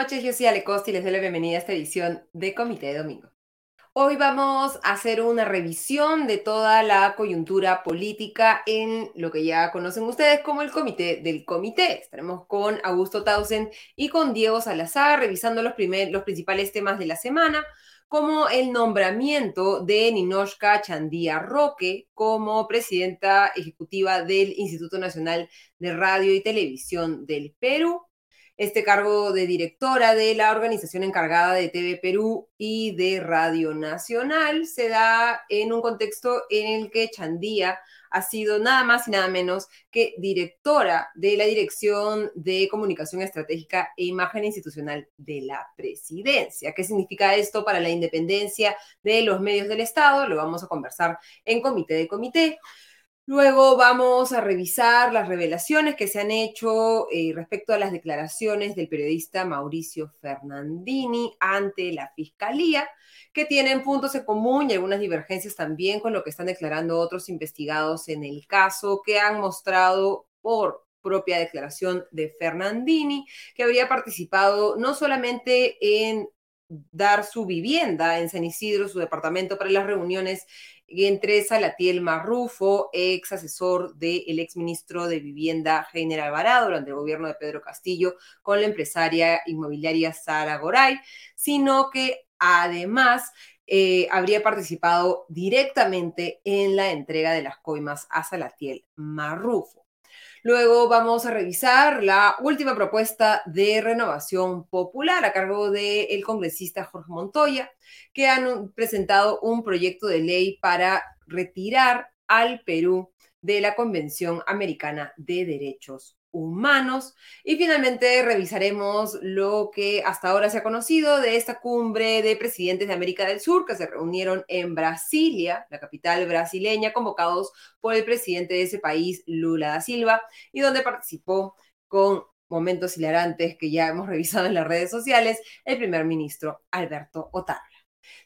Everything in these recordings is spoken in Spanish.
noches, yo soy Ale Costa y les doy la bienvenida a esta edición de Comité de Domingo. Hoy vamos a hacer una revisión de toda la coyuntura política en lo que ya conocen ustedes como el Comité del Comité. Estaremos con Augusto Tausen y con Diego Salazar revisando los, los principales temas de la semana, como el nombramiento de Ninoshka Chandía Roque como presidenta ejecutiva del Instituto Nacional de Radio y Televisión del Perú este cargo de directora de la organización encargada de TV Perú y de Radio Nacional se da en un contexto en el que Chandía ha sido nada más y nada menos que directora de la Dirección de Comunicación Estratégica e Imagen Institucional de la Presidencia. ¿Qué significa esto para la independencia de los medios del Estado? Lo vamos a conversar en comité de comité. Luego vamos a revisar las revelaciones que se han hecho eh, respecto a las declaraciones del periodista Mauricio Fernandini ante la Fiscalía, que tienen puntos en común y algunas divergencias también con lo que están declarando otros investigados en el caso, que han mostrado por propia declaración de Fernandini, que habría participado no solamente en dar su vivienda en San Isidro, su departamento para las reuniones entre Salatiel Marrufo, ex asesor del ex ministro de Vivienda General Alvarado durante el gobierno de Pedro Castillo, con la empresaria inmobiliaria Sara Goray, sino que además eh, habría participado directamente en la entrega de las coimas a Salatiel Marrufo. Luego vamos a revisar la última propuesta de renovación popular a cargo del congresista Jorge Montoya, que han presentado un proyecto de ley para retirar al Perú de la Convención Americana de Derechos humanos. Y finalmente revisaremos lo que hasta ahora se ha conocido de esta cumbre de presidentes de América del Sur que se reunieron en Brasilia, la capital brasileña, convocados por el presidente de ese país, Lula da Silva, y donde participó con momentos hilarantes que ya hemos revisado en las redes sociales, el primer ministro Alberto Otárola.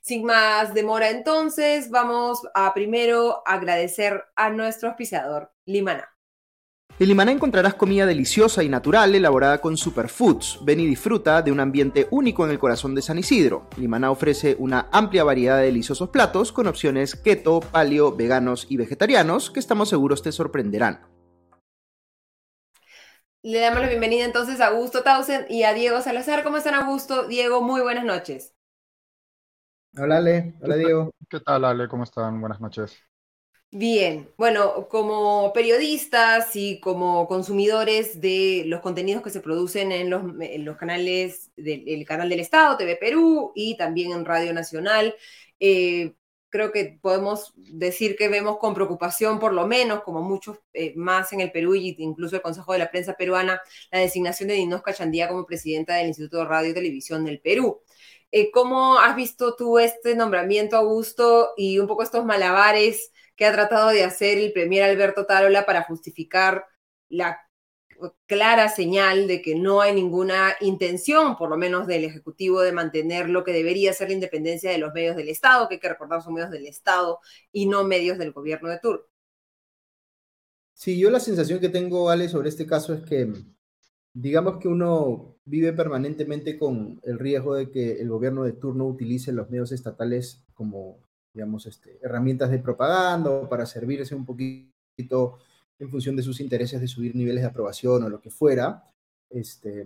Sin más demora entonces, vamos a primero agradecer a nuestro auspiciador Limana. En Limaná encontrarás comida deliciosa y natural elaborada con superfoods. Ven y disfruta de un ambiente único en el corazón de San Isidro. Limaná ofrece una amplia variedad de deliciosos platos con opciones keto, paleo, veganos y vegetarianos que estamos seguros te sorprenderán. Le damos la bienvenida entonces a Augusto Tausen y a Diego Salazar. ¿Cómo están, Augusto? Diego, muy buenas noches. Hola, Ale. Hola, Diego. ¿Qué tal, Ale? ¿Cómo están? Buenas noches. Bien, bueno, como periodistas y como consumidores de los contenidos que se producen en los, canales del canal del Estado, TV Perú y también en Radio Nacional, eh, creo que podemos decir que vemos con preocupación, por lo menos, como muchos eh, más en el Perú y incluso el Consejo de la Prensa Peruana, la designación de Dinosca Chandía como presidenta del Instituto de Radio y Televisión del Perú. Eh, ¿Cómo has visto tú este nombramiento, Augusto, y un poco estos malabares? Que ha tratado de hacer el premier Alberto Tarola para justificar la clara señal de que no hay ninguna intención, por lo menos del Ejecutivo, de mantener lo que debería ser la independencia de los medios del Estado, que hay que recordar son medios del Estado y no medios del gobierno de turno. Sí, yo la sensación que tengo, Ale, sobre este caso es que, digamos que uno vive permanentemente con el riesgo de que el gobierno de turno utilice los medios estatales como digamos, este, herramientas de propaganda para servirse un poquito en función de sus intereses de subir niveles de aprobación o lo que fuera. Este,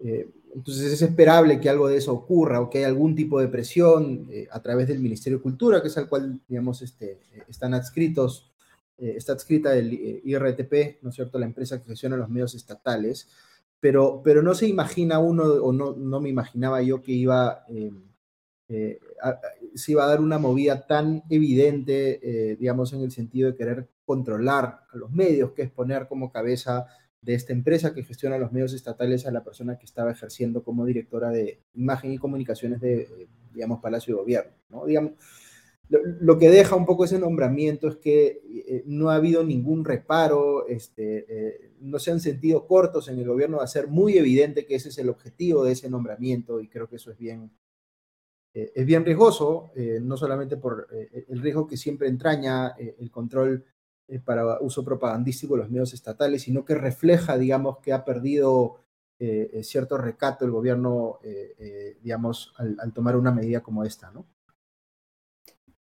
eh, entonces es esperable que algo de eso ocurra o que haya algún tipo de presión eh, a través del Ministerio de Cultura, que es al cual, digamos, este, están adscritos, eh, está adscrita el IRTP, ¿no es cierto?, la empresa que gestiona los medios estatales, pero, pero no se imagina uno, o no, no me imaginaba yo que iba eh, se iba a dar una movida tan evidente, eh, digamos, en el sentido de querer controlar a los medios, que es poner como cabeza de esta empresa que gestiona los medios estatales a la persona que estaba ejerciendo como directora de imagen y comunicaciones de, digamos, Palacio de Gobierno, ¿no? Digamos, lo, que deja un poco ese nombramiento es que eh, no ha habido ningún reparo, este, eh, no se han sentido cortos en el gobierno de hacer muy evidente que ese es el objetivo de ese nombramiento y creo que eso es bien, eh, es bien riesgoso, no solamente por el riesgo que siempre entraña el control para uso propagandístico de los medios estatales, sino que refleja, digamos, que ha perdido cierto recato el gobierno, digamos, al tomar una medida como esta, ¿no?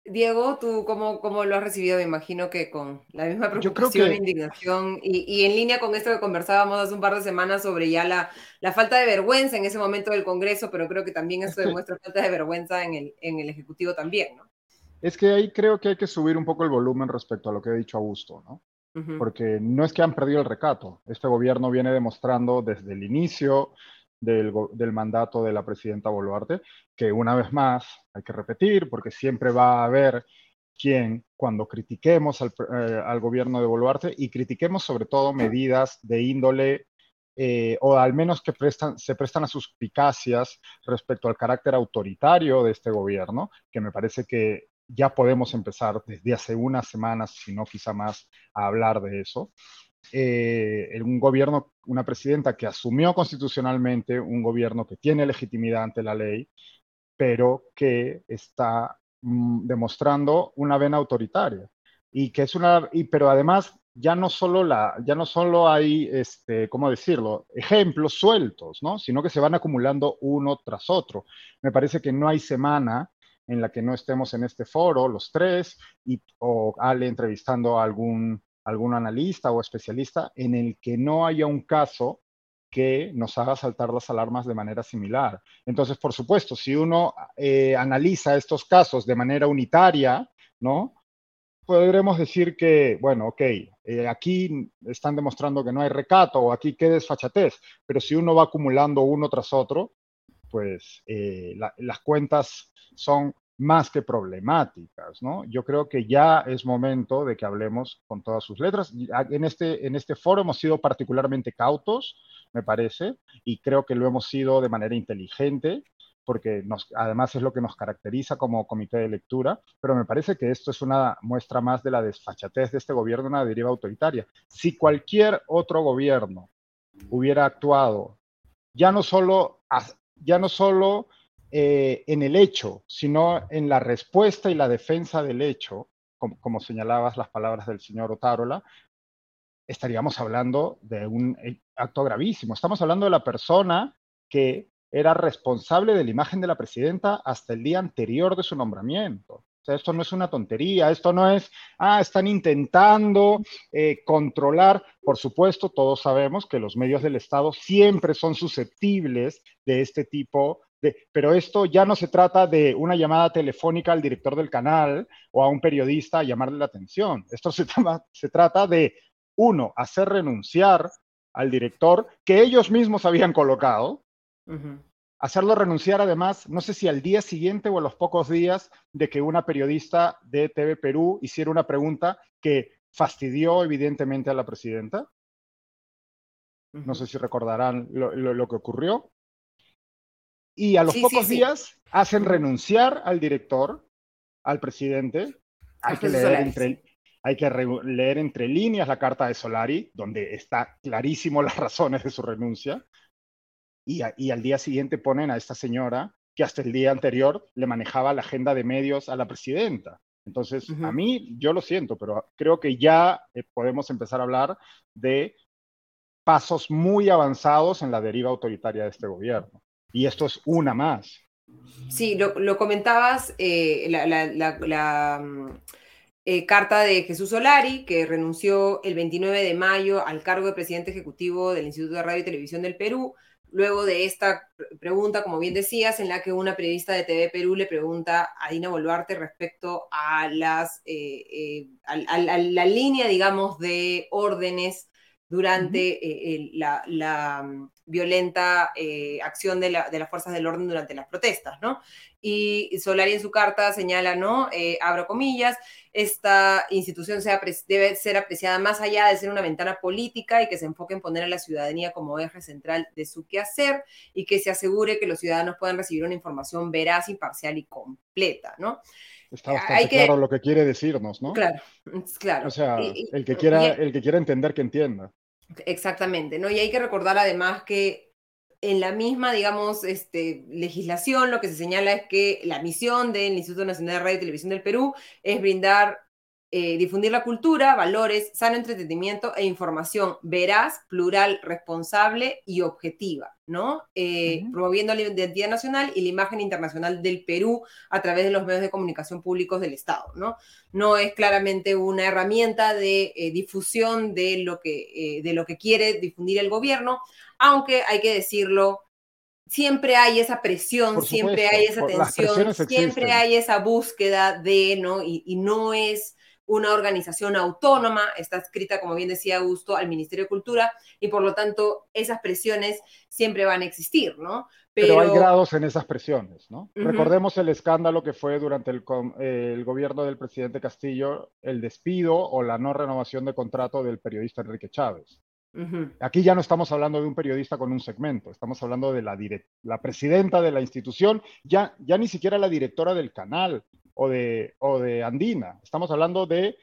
Diego, ¿tú cómo, cómo, lo has recibido? Me imagino que con la misma preocupación e indignación y, y, en línea con esto que conversábamos hace un par de semanas sobre ya la, la, falta de vergüenza en ese momento del Congreso, pero creo que también eso demuestra falta de vergüenza en el, en el Ejecutivo también, ¿no? Es que ahí creo que hay que subir un poco el volumen respecto a lo que he dicho Augusto, ¿no? Porque no es que han perdido el recato. Este gobierno viene demostrando desde el inicio del, mandato de la presidenta Boluarte, que una vez más hay que repetir, porque siempre va a haber quien, cuando critiquemos al, eh, gobierno de Boluarte y critiquemos sobre todo medidas de índole eh, o al menos que se prestan a suspicacias respecto al carácter autoritario de este gobierno, que me parece que ya podemos empezar desde hace unas semanas, si no quizá más, a hablar de eso eh, un gobierno, una presidenta que asumió constitucionalmente un gobierno que tiene legitimidad ante la ley, pero que está mm, demostrando una vena autoritaria. Y que es una, y, pero además ya no solo la, ya no solo hay, este, ¿cómo decirlo? Ejemplos sueltos, ¿no? Sino que se van acumulando uno tras otro. Me parece que no hay semana en la que no estemos en este foro, los tres, y, o Ale entrevistando a algún algún analista o especialista en el que no haya un caso que nos haga saltar las alarmas de manera similar. Entonces, por supuesto, si uno eh, analiza estos casos de manera unitaria, ¿no? Podremos decir que, bueno, ok, eh, aquí están demostrando que no hay recato o aquí qué desfachatez, pero si uno va acumulando uno tras otro, pues eh, las cuentas son más que problemáticas, ¿no? Yo creo que ya es momento de que hablemos con todas sus letras. En este, en este foro hemos sido particularmente cautos, me parece, y creo que lo hemos sido de manera inteligente, porque además es lo que nos caracteriza como comité de lectura, pero me parece que esto es una muestra más de la desfachatez de este gobierno, una deriva autoritaria. Si cualquier otro gobierno hubiera actuado ya no solo, ya no solo eh, en el hecho, sino en la respuesta y la defensa del hecho, como, señalabas las palabras del señor Otárola, estaríamos hablando de un eh, acto gravísimo. Estamos hablando de la persona que era responsable de la imagen de la presidenta hasta el día anterior de su nombramiento. O sea, esto no es una tontería, esto no es, ah, están intentando eh, controlar. Por supuesto, todos sabemos que los medios del Estado siempre son susceptibles de este tipo pero esto ya no se trata de una llamada telefónica al director del canal o a un periodista a llamarle la atención. Esto se, se trata de, uno, hacer renunciar al director que ellos mismos habían colocado, hacerlo renunciar además, no sé si al día siguiente o a los pocos días de que una periodista de TV Perú hiciera una pregunta que fastidió evidentemente a la presidenta. No sé si recordarán lo que ocurrió y a los pocos días hacen renunciar al director, al presidente. Hay que, leer entre, hay que leer entre líneas la carta de Solari, donde está clarísimo las razones de su renuncia. Y, y al día siguiente ponen a esta señora que hasta el día anterior le manejaba la agenda de medios a la presidenta. Entonces, a mí, yo lo siento, pero creo que ya eh, podemos empezar a hablar de pasos muy avanzados en la deriva autoritaria de este gobierno. Y esto es una más. Sí, lo, comentabas, eh, la, mm, eh, carta de Jesús Solari, que renunció el 29 de mayo al cargo de presidente ejecutivo del Instituto de Radio y Televisión del Perú, luego de esta pregunta, como bien decías, en la que una periodista de TV Perú le pregunta a Dina Boluarte respecto a, las, eh, a la línea, digamos, de órdenes durante eh, la, mm, violenta eh, acción de, las fuerzas del orden durante las protestas, ¿no? Y Solari en su carta señala, ¿no? Eh, abro comillas, esta institución sea, debe ser apreciada más allá de ser una ventana política y que se enfoque en poner a la ciudadanía como eje central de su quehacer y que se asegure que los ciudadanos puedan recibir una información veraz, imparcial y completa, ¿no? Está bastante claro lo que quiere decirnos, ¿no? Claro, claro. O sea, el, que quiera, el que quiera entender, que entienda. Exactamente, ¿no? Y hay que recordar además que en la misma, digamos, este, legislación lo que se señala es que la misión del Instituto Nacional de Radio y Televisión del Perú es brindar eh, difundir la cultura, valores, sano entretenimiento e información veraz, plural, responsable y objetiva, ¿no? Eh, promoviendo la identidad nacional y la imagen internacional del Perú a través de los medios de comunicación públicos del Estado, ¿no? No es claramente una herramienta de eh, difusión de lo, que, de lo que quiere difundir el gobierno, aunque hay que decirlo, siempre hay esa presión, siempre hay esa tensión, siempre hay esa búsqueda de, ¿no? y, no es una organización autónoma, está escrita, como bien decía Augusto, al Ministerio de Cultura y por lo tanto esas presiones siempre van a existir, ¿no? Pero, hay grados en esas presiones, ¿no? Recordemos el escándalo que fue durante el, el, gobierno del presidente Castillo, el despido o la no renovación de contrato del periodista Enrique Chávez. Aquí ya no estamos hablando de un periodista con un segmento, estamos hablando de la, la presidenta de la institución, ya, ya ni siquiera la directora del canal, o de, o de Andina. Estamos hablando de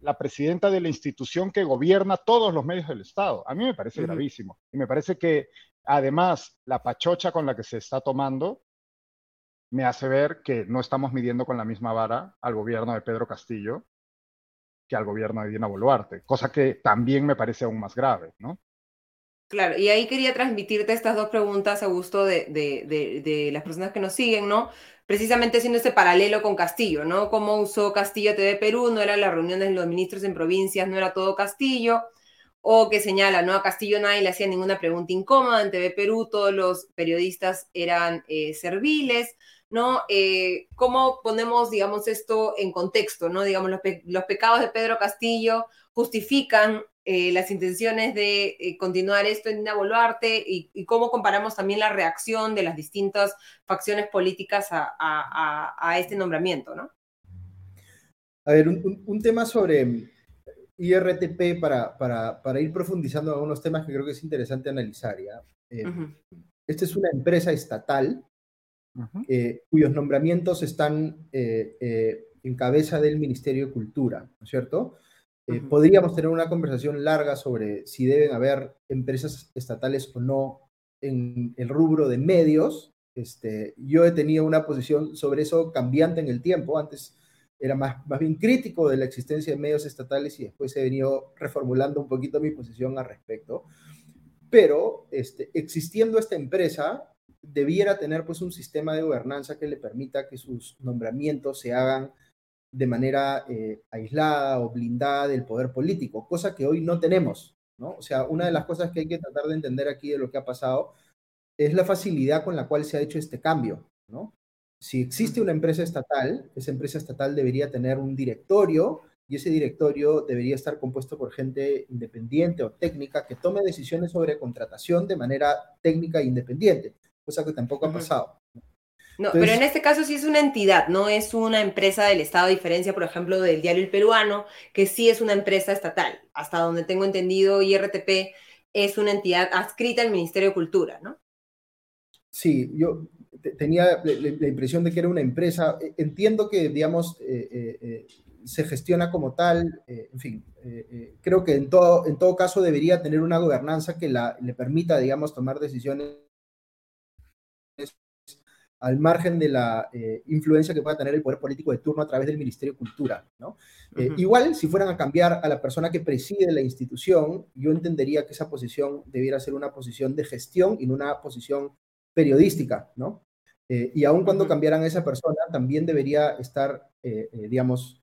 la presidenta de la institución que gobierna todos los medios del Estado. A mí me parece gravísimo. Y me parece que además la pachocha con la que se está tomando me hace ver que no estamos midiendo con la misma vara al gobierno de Pedro Castillo que al gobierno de Dina Boluarte, cosa que también me parece aún más grave, ¿no? Claro, y ahí quería transmitirte estas dos preguntas, Augusto, de, de, de las personas que nos siguen, ¿no? precisamente haciendo ese paralelo con Castillo, ¿no? Cómo usó Castillo TV Perú, no eran las reuniones de los ministros en provincias, no era todo Castillo, o que señala, ¿no? A Castillo nadie le hacía ninguna pregunta incómoda, en TV Perú todos los periodistas eran eh, serviles, ¿no? Eh, ¿Cómo ponemos, digamos, esto en contexto, ¿no? Digamos, los, los pecados de Pedro Castillo justifican eh, las intenciones de continuar esto en Dina Boluarte y, cómo comparamos también la reacción de las distintas facciones políticas a, este nombramiento, ¿no? A ver, un, tema sobre IRTP para, para, ir profundizando en algunos temas que creo que es interesante analizar. ¿ya? Eh, esta es una empresa estatal cuyos nombramientos están en cabeza del Ministerio de Cultura, ¿no es cierto? Eh, podríamos tener una conversación larga sobre si deben haber empresas estatales o no en el rubro de medios. Este, yo he tenido una posición sobre eso cambiante en el tiempo. Antes era más, más bien crítico de la existencia de medios estatales y después he venido reformulando un poquito mi posición al respecto. Pero este, existiendo esta empresa, debiera tener pues un sistema de gobernanza que le permita que sus nombramientos se hagan de manera eh, aislada o blindada del poder político, cosa que hoy no tenemos, ¿no? O sea, una de las cosas que hay que tratar de entender aquí de lo que ha pasado es la facilidad con la cual se ha hecho este cambio, ¿no? Si existe una empresa estatal, esa empresa estatal debería tener un directorio y ese directorio debería estar compuesto por gente independiente o técnica que tome decisiones sobre contratación de manera técnica e independiente, cosa que tampoco ha pasado. No, pero en este caso sí es una entidad, no es una empresa del Estado, a diferencia, por ejemplo, del diario El Peruano, que sí es una empresa estatal. Hasta donde tengo entendido, IRTP es una entidad adscrita al Ministerio de Cultura, ¿no? Sí, yo tenía la, impresión de que era una empresa. E, entiendo que, digamos, eh, eh, eh, se gestiona como tal, en fin, creo que en todo, en todo caso debería tener una gobernanza que la, le permita, digamos, tomar decisiones al margen de la eh, influencia que pueda tener el poder político de turno a través del Ministerio de Cultura. ¿no? Eh, igual, si fueran a cambiar a la persona que preside la institución, yo entendería que esa posición debiera ser una posición de gestión y no una posición periodística. ¿no? Eh, y aun cuando cambiaran a esa persona, también debería estar, digamos,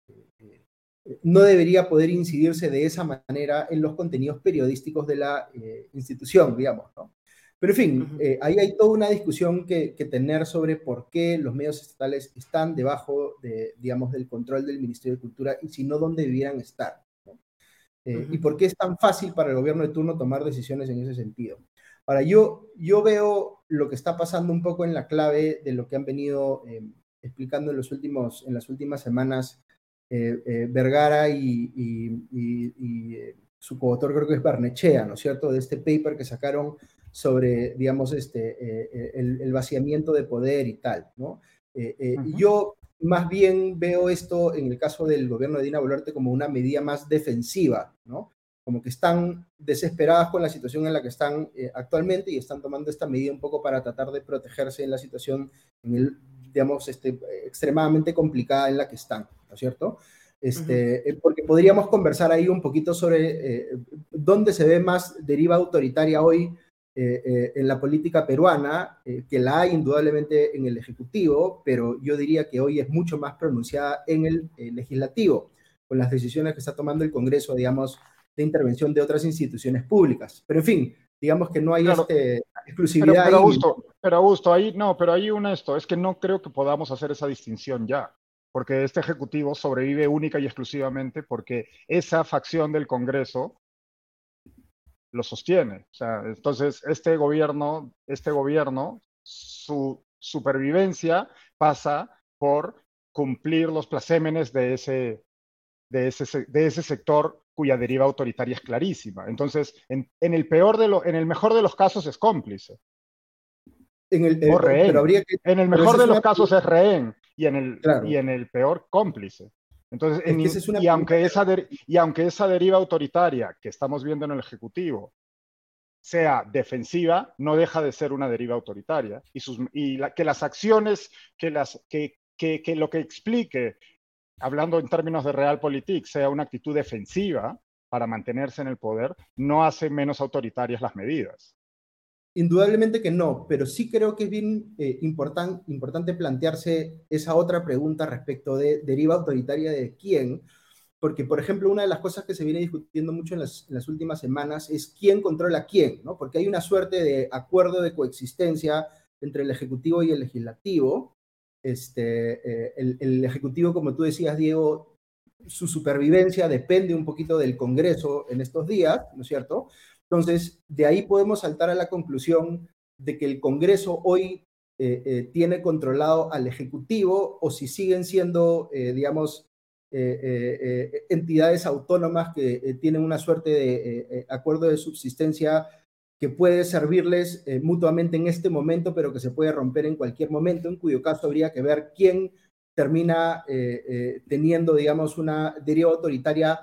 no debería poder incidirse de esa manera en los contenidos periodísticos de la institución, digamos. ¿no? Pero en fin, eh, ahí hay toda una discusión que, tener sobre por qué los medios estatales están debajo de, digamos, del control del Ministerio de Cultura y si no, dónde debieran estar. Eh, y por qué es tan fácil para el gobierno de turno tomar decisiones en ese sentido. Ahora, yo, yo veo lo que está pasando un poco en la clave de lo que han venido eh, explicando en, los últimos, en las últimas semanas Vergara y, su coautor creo que es Barnechea, ¿no es cierto?, de este paper que sacaron sobre, digamos, este, el, vaciamiento de poder y tal, ¿no? Yo más bien veo esto en el caso del gobierno de Dina Boluarte como una medida más defensiva, ¿no? Como que están desesperadas con la situación en la que están eh, actualmente y están tomando esta medida un poco para tratar de protegerse en la situación, en el, digamos, este, extremadamente complicada en la que están, ¿no es cierto? Este, eh, Porque podríamos conversar ahí un poquito sobre eh, dónde se ve más deriva autoritaria hoy eh, eh, en la política peruana, eh, que la hay indudablemente en el Ejecutivo, pero yo diría que hoy es mucho más pronunciada en el Legislativo, con las decisiones que está tomando el Congreso, digamos, de intervención de otras instituciones públicas. Pero en fin, digamos que no hay este, exclusividad. Pero, Augusto, pero Augusto, ahí no, pero ahí un esto, es que no creo que podamos hacer esa distinción ya porque este Ejecutivo sobrevive única y exclusivamente porque esa facción del Congreso lo sostiene. O sea, entonces este gobierno, este gobierno, su supervivencia pasa por cumplir los placémenes de ese, de ese, de ese sector cuya deriva autoritaria es clarísima. Entonces, en, el peor de lo, en el mejor de los casos es cómplice. En el, o rehén. en el mejor de los casos es rehén y en el, y en el peor cómplice. Entonces, y, aunque esa y aunque esa deriva autoritaria que estamos viendo en el Ejecutivo sea defensiva, no deja de ser una deriva autoritaria. Y, sus, y que las acciones, que, las, que, que, que, lo que explique, hablando en términos de realpolitik, sea una actitud defensiva para mantenerse en el poder, no hace menos autoritarias las medidas. Indudablemente que no, pero sí creo que es bien eh, importante plantearse esa otra pregunta respecto de deriva autoritaria de quién, porque, por ejemplo, una de las cosas que se viene discutiendo mucho en las, últimas semanas es quién controla quién, ¿no? Porque hay una suerte de acuerdo de coexistencia entre el Ejecutivo y el Legislativo. Este, eh, el, Ejecutivo, como tú decías, Diego, su supervivencia depende un poquito del Congreso en estos días, ¿no es cierto? Entonces, de ahí podemos saltar a la conclusión de que el Congreso hoy eh, eh, tiene controlado al Ejecutivo o si siguen siendo, digamos, entidades autónomas que tienen una suerte de acuerdo de subsistencia que puede servirles mutuamente en este momento, pero que se puede romper en cualquier momento, en cuyo caso habría que ver quién termina teniendo, digamos, una deriva autoritaria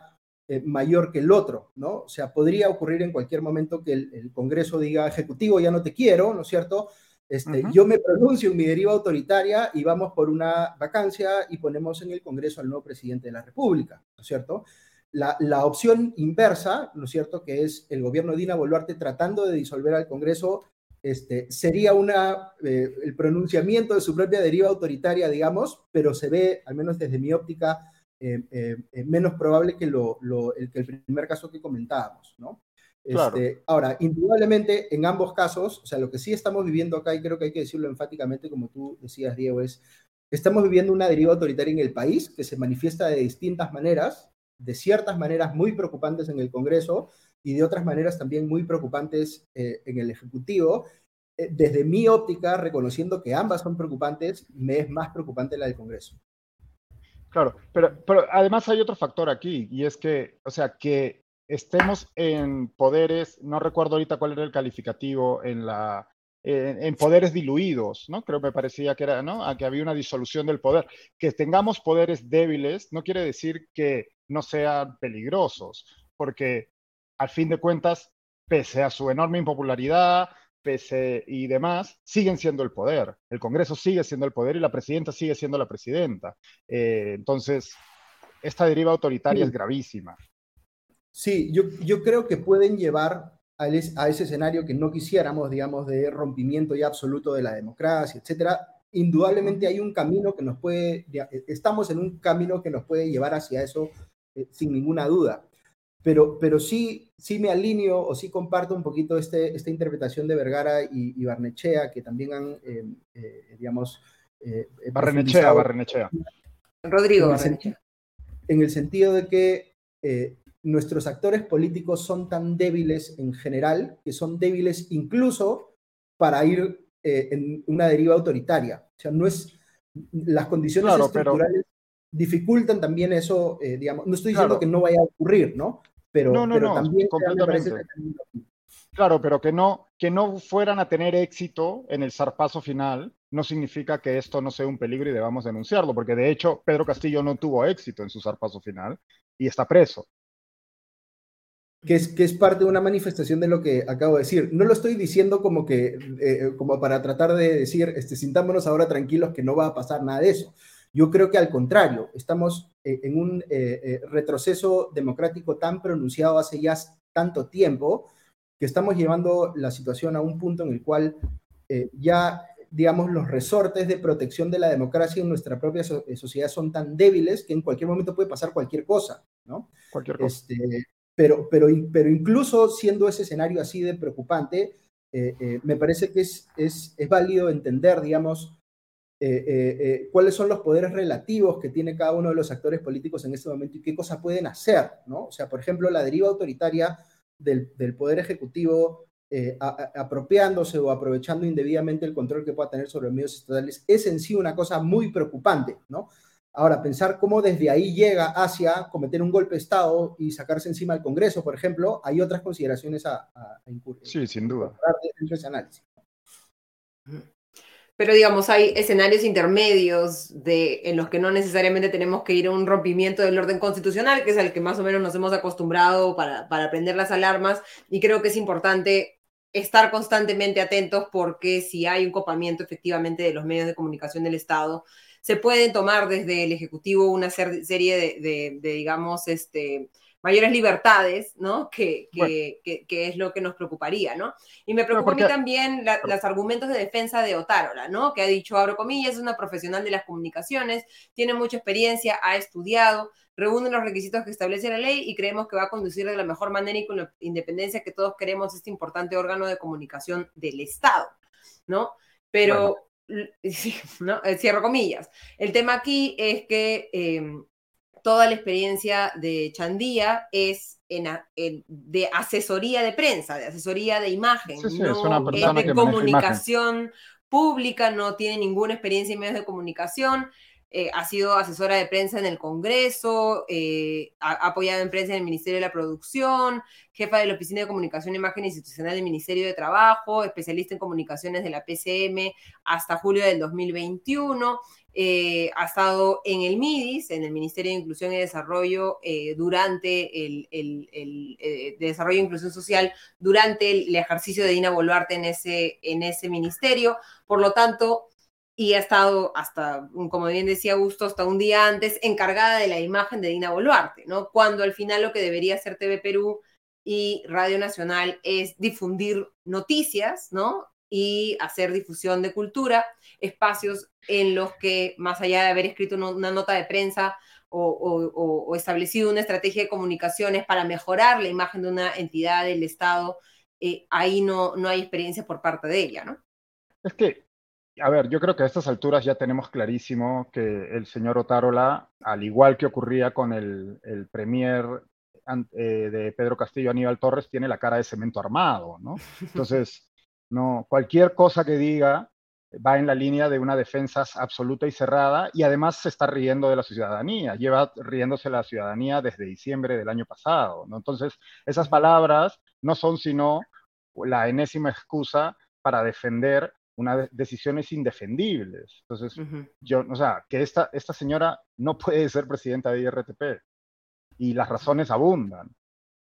eh, mayor que el otro, ¿no? O sea, podría ocurrir en cualquier momento que el, Congreso diga, Ejecutivo, ya no te quiero, ¿no es cierto? Este, Yo me pronuncio en mi deriva autoritaria y vamos por una vacancia y ponemos en el Congreso al nuevo presidente de la República, ¿no es cierto? La, la opción inversa, ¿no es cierto?, que es el gobierno de Dina Boluarte tratando de disolver al Congreso, este, sería una, eh, el pronunciamiento de su propia deriva autoritaria, digamos, pero se ve, al menos desde mi óptica, eh, eh, menos probable que, lo, el, que el primer caso que comentábamos, ¿no? Este, ahora, indudablemente, en ambos casos, o sea, lo que sí estamos viviendo acá, y creo que hay que decirlo enfáticamente, como tú decías, Diego, es, estamos viviendo una deriva autoritaria en el país que se manifiesta de distintas maneras, de ciertas maneras muy preocupantes en el Congreso y de otras maneras también muy preocupantes en el Ejecutivo. desde mi óptica, reconociendo que ambas son preocupantes, me es más preocupante la del Congreso. Claro, pero, pero además hay otro factor aquí, y es que, o sea, que estemos en poderes, no recuerdo ahorita cuál era el calificativo, en la, en, poderes diluidos, ¿no? Creo me parecía que era, ¿no? A que había una disolución del poder. Que tengamos poderes débiles no quiere decir que no sean peligrosos, porque al fin de cuentas, pese a su enorme impopularidad, pese y demás, siguen siendo el poder. El Congreso sigue siendo el poder y la presidenta sigue siendo la presidenta. Eh, entonces, esta deriva autoritaria es gravísima. Sí, yo, yo creo que pueden llevar a, a, ese escenario que no quisiéramos, digamos, de rompimiento ya absoluto de la democracia, etcétera. Indudablemente hay un camino que nos puede, estamos en un camino que nos puede llevar hacia eso eh, sin ninguna duda pero, pero sí, sí me alineo o sí comparto un poquito este, esta interpretación de Vergara y, Barnechea, que también han, eh, eh, digamos... Eh, Barrenechea, Barrenechea. Rodrigo en Barrenechea. En el sentido de que nuestros actores políticos son tan débiles en general, que son débiles incluso para ir en una deriva autoritaria. O sea, no es... Las condiciones estructurales dificultan también eso, eh, digamos, no estoy diciendo que no vaya a ocurrir, ¿no? Pero, no, no, pero no, también completamente. Claro, pero que no, que no fueran a tener éxito en el zarpazo final no significa que esto no sea un peligro y debamos denunciarlo, porque de hecho Pedro Castillo no tuvo éxito en su zarpazo final y está preso. Que es, que es parte de una manifestación de lo que acabo de decir. No lo estoy diciendo como que, eh, como para tratar de decir, este, sintámonos ahora tranquilos que no va a pasar nada de eso. Yo creo que al contrario, estamos eh, en un eh, retroceso democrático tan pronunciado hace ya tanto tiempo que estamos llevando la situación a un punto en el cual ya digamos, los resortes de protección de la democracia en nuestra propia eh, sociedad son tan débiles que en cualquier momento puede pasar cualquier cosa, ¿no? Cualquier cosa. Este, pero, pero, pero incluso siendo ese escenario así de preocupante, eh, eh, me parece que es, es, es válido entender, digamos, cuáles son los poderes relativos que tiene cada uno de los actores políticos en este momento y qué cosas pueden hacer, ¿no? O sea, por ejemplo, la deriva autoritaria del, del poder ejecutivo eh, apropiándose o aprovechando indebidamente el control que pueda tener sobre los medios estatales es en sí una cosa muy preocupante, ¿no? Ahora, pensar cómo desde ahí llega hacia cometer un golpe de Estado y sacarse encima al Congreso, por ejemplo, hay otras consideraciones a, incurrir. Sí, sin duda. Pero digamos, hay escenarios intermedios de, en los que no necesariamente tenemos que ir a un rompimiento del orden constitucional, que es al que más o menos nos hemos acostumbrado para, para prender las alarmas, y creo que es importante estar constantemente atentos porque si hay un copamiento efectivamente de los medios de comunicación del Estado, se pueden tomar desde el Ejecutivo una serie de, digamos, este, mayores libertades, ¿no? Que, que, es lo que nos preocuparía, ¿no? Y me preocupa a mí también los argumentos de defensa de Otárola, ¿no? Que ha dicho, abro comillas, es una profesional de las comunicaciones, tiene mucha experiencia, ha estudiado, reúne los requisitos que establece la ley y creemos que va a conducir de la mejor manera y con la independencia que todos queremos este importante órgano de comunicación del Estado, ¿no? Pero, ¿no? Eh, cierro comillas. El tema aquí es que em, toda la experiencia de Chandía es en, de asesoría de prensa, de asesoría de imagen, no es, de comunicación pública, no tiene ninguna experiencia en medios de comunicación, eh, ha sido asesora de prensa en el Congreso, eh, ha, apoyado en prensa en el Ministerio de la Producción, jefa de la Oficina de Comunicación e Imagen Institucional del Ministerio de Trabajo, especialista en comunicaciones de la PCM hasta julio del 2021. Eh, ha estado en el MIDIS, en el Ministerio de Inclusión y Desarrollo, durante el, de Desarrollo e Inclusión Social, durante el, ejercicio de Dina Boluarte en ese, en ese ministerio. Por lo tanto, y ha estado hasta, como bien decía Augusto, hasta un día antes encargada de la imagen de Dina Boluarte, ¿no? Cuando al final lo que debería hacer TV Perú y Radio Nacional es difundir noticias, ¿no? Y hacer difusión de cultura, espacios en los que, más allá de haber escrito una nota de prensa o, establecido una estrategia de comunicaciones para mejorar la imagen de una entidad del Estado, eh, ahí no, no hay experiencia por parte de ella, ¿no? Es que a ver, yo creo que a estas alturas ya tenemos clarísimo que el señor Otárola, al igual que ocurría con el, el premier eh, de Pedro Castillo, Aníbal Torres, tiene la cara de cemento armado, ¿no? Entonces, no, cualquier cosa que diga va en la línea de una defensa absoluta y cerrada y además se está riendo de la ciudadanía, lleva riéndose la ciudadanía desde diciembre del año pasado, ¿no? Entonces, esas palabras no son sino la enésima excusa para defender unas decisiones indefendibles. Entonces, yo, o sea, que esta, esta señora no puede ser presidenta de IRTP y las razones abundan,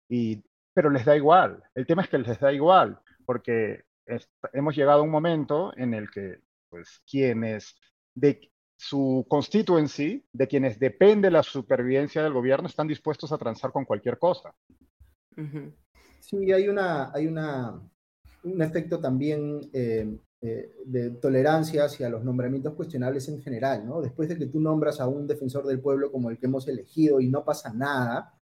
y, pero les da igual. El tema es que les da igual, porque hemos llegado a un momento en el que, pues, quienes de su constituency, de quienes depende la supervivencia del gobierno, están dispuestos a transar con cualquier cosa. Sí, hay una, hay una, un efecto también eh, eh, de tolerancia hacia los nombramientos cuestionables en general, ¿no? Después de que tú nombras a un defensor del pueblo como el que hemos elegido y no pasa nada,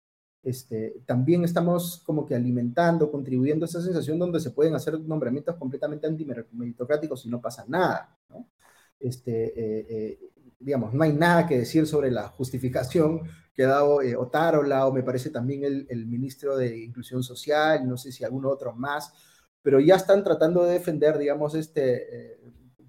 este, también estamos como que alimentando, contribuyendo a esa sensación donde se pueden hacer nombramientos completamente antimeritocráticos y no pasa nada, ¿no? Este, eh, eh, digamos, no hay nada que decir sobre la justificación que ha dado Otárola o me parece también el, el ministro de Inclusión Social, no sé si algún otro más, pero ya están tratando de defender, digamos, este, eh,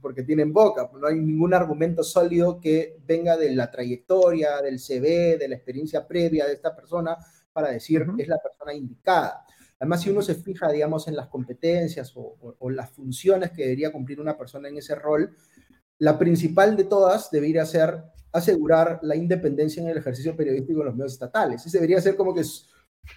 porque tienen boca, no hay ningún argumento sólido que venga de la trayectoria, del CV, de la experiencia previa de esta persona para decir es la persona indicada. Además, si uno se fija, digamos, en las competencias o, las funciones que debería cumplir una persona en ese rol, la principal de todas debería ser asegurar la independencia en el ejercicio periodístico en los medios estatales. Ese debería ser como que su,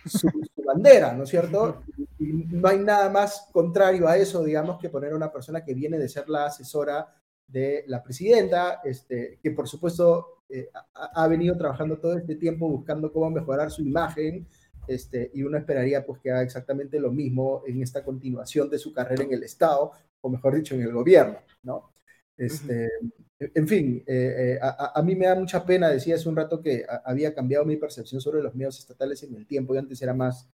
su bandera, ¿no es cierto? Y no hay nada más contrario a eso, digamos, que poner a una persona que viene de ser la asesora de la presidenta, este, que por supuesto eh, ha, venido trabajando todo este tiempo buscando cómo mejorar su imagen, este, y uno esperaría pues que haga exactamente lo mismo en esta continuación de su carrera en el Estado, o mejor dicho, en el gobierno, ¿no? Este, en fin, eh, eh, a, mí me da mucha pena, decía hace un rato que había cambiado mi percepción sobre los medios estatales en el tiempo, y antes era más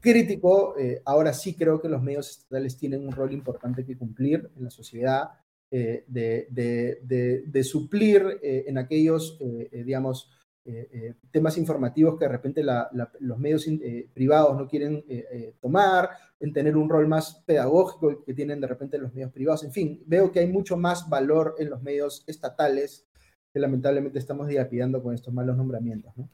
crítico, ahora sí creo que los medios estatales tienen un rol importante que cumplir en la sociedad, eh, de, suplir eh, en aquellos, eh, digamos, temas informativos que de repente los medios privados no quieren tomar, en tener un rol más pedagógico que tienen de repente los medios privados. En fin, veo que hay mucho más valor en los medios estatales que lamentablemente estamos dilapidando con estos malos nombramientos. ¿no?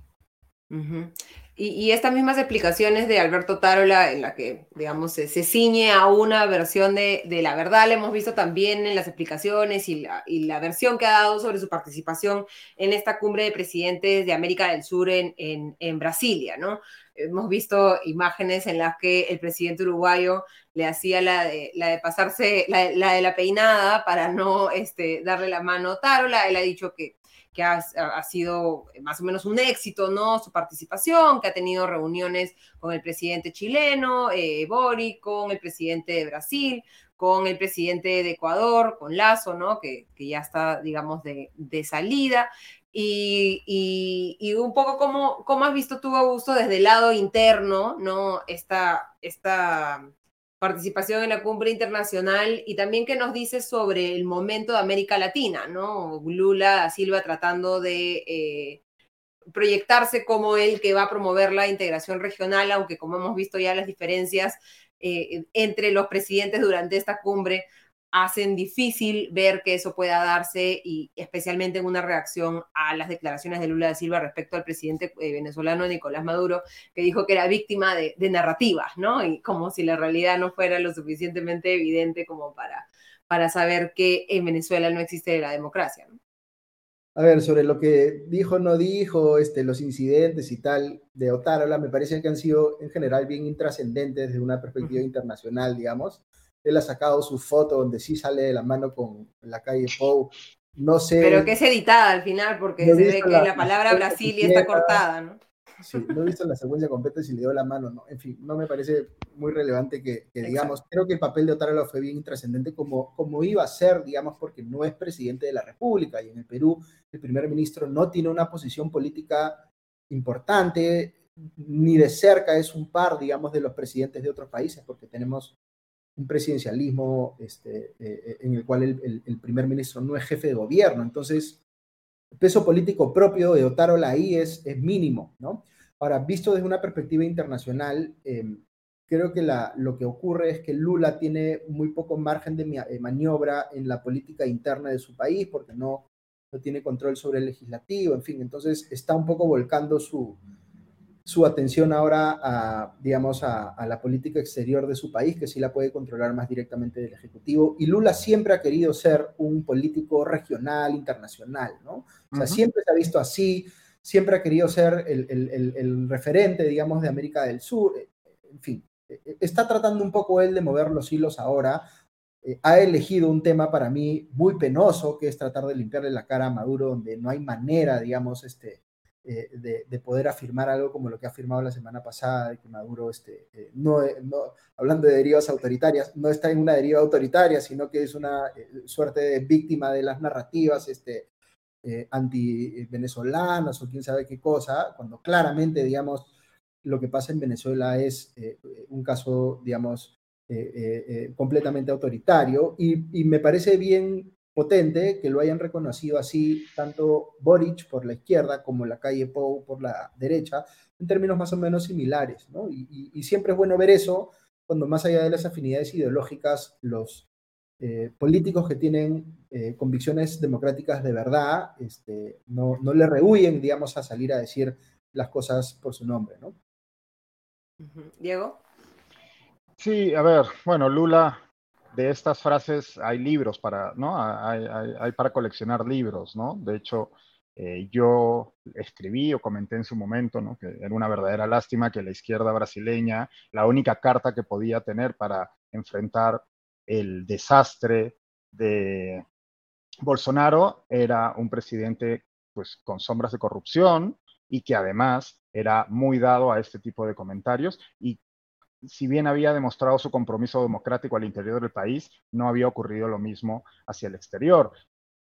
Y, estas mismas explicaciones de Alberto Tarola, en la que, digamos, se, ciñe a una versión de, la verdad, la hemos visto también en las explicaciones y la, versión que ha dado sobre su participación en esta cumbre de presidentes de América del Sur en, Brasilia, ¿no? Hemos visto imágenes en las que el presidente uruguayo le hacía la de, pasarse, la, la, de la peinada para no este, darle la mano a Tarola. Él ha dicho que que ha, sido más o menos un éxito, ¿no? Su participación, que ha tenido reuniones con el presidente chileno, eh, Boric, con el presidente de Brasil, con el presidente de Ecuador, con Lazo, ¿no? Que, ya está, digamos, de, salida. Y, y, un poco cómo, cómo has visto tú, Augusto, desde el lado interno, ¿no? Esta, esta participación en la cumbre internacional y también qué nos dice sobre el momento de América Latina, ¿no? Lula Silva tratando de eh, proyectarse como el que va a promover la integración regional, aunque como hemos visto ya las diferencias eh, entre los presidentes durante esta cumbre hacen difícil ver que eso pueda darse y especialmente en una reacción a las declaraciones de Lula da Silva respecto al presidente eh, venezolano Nicolás Maduro, que dijo que era víctima de, narrativas, ¿no? Y como si la realidad no fuera lo suficientemente evidente como para, para saber que en Venezuela no existe la democracia, A ver, sobre lo que dijo, no dijo, este, los incidentes y tal de Otárola, me parece que han sido en general bien intrascendentes desde una perspectiva internacional, digamos él ha sacado su foto donde sí sale de la mano con la calle Pou. No sé. Pero que es editada al final porque se ve que la, palabra Brasil está cortada, ¿no? Sí, no he visto la secuencia completa si le dio la mano, ¿no? En fin, no me parece muy relevante que, digamos, creo que el papel de Otárola fue bien trascendente como, como iba a ser, digamos, porque no es presidente de la República y en el Perú el primer ministro no tiene una posición política importante, ni de cerca es un par, digamos, de los presidentes de otros países, porque tenemos un presidencialismo este, eh, en el cual el, primer ministro no es jefe de gobierno. Entonces, el peso político propio de Otárola ahí es, mínimo, ¿no? Ahora, visto desde una perspectiva internacional, em, creo que lo que ocurre es que Lula tiene muy poco margen de maniobra en la política interna de su país porque no, no tiene control sobre el legislativo, en fin, entonces está un poco volcando su, su atención ahora a, digamos, a, la política exterior de su país, que sí la puede controlar más directamente del Ejecutivo. Y Lula siempre ha querido ser un político regional, internacional, ¿no? O sea, siempre se ha visto así, siempre ha querido ser el, referente, digamos, de América del Sur. En fin, e, e, está tratando un poco él de mover los hilos ahora. Eh, ha elegido un tema para mí muy penoso, que es tratar de limpiarle la cara a Maduro, donde no hay manera, digamos, este, eh, de, poder afirmar algo como lo que ha afirmado la semana pasada, de que Maduro, este, eh, no, no, hablando de derivas autoritarias, no está en una deriva autoritaria, sino que es una eh, suerte de víctima de las narrativas este, anti-venezolanas o quién sabe qué cosa, cuando claramente, digamos, lo que pasa en Venezuela es un caso, digamos, completamente autoritario. Y, y me parece bien potente que lo hayan reconocido así tanto Boric por la izquierda como la calle Pou por la derecha, en términos más o menos similares, ¿no? Y, siempre es bueno ver eso cuando más allá de las afinidades ideológicas, los, eh, políticos que tienen eh, convicciones democráticas de verdad este, no, no le rehuyen, digamos, a salir a decir las cosas por su nombre, ¿no? Diego. Sí, a ver, bueno, Lula, de estas frases hay libros para, ¿no? Hay, para coleccionar libros, ¿no? De hecho, eh, yo escribí o comenté en su momento, ¿no? Que era una verdadera lástima que la izquierda brasileña, la única carta que podía tener para enfrentar el desastre de Bolsonaro era un presidente pues con sombras de corrupción y que además era muy dado a este tipo de comentarios y si bien había demostrado su compromiso democrático al interior del país, no había ocurrido lo mismo hacia el exterior.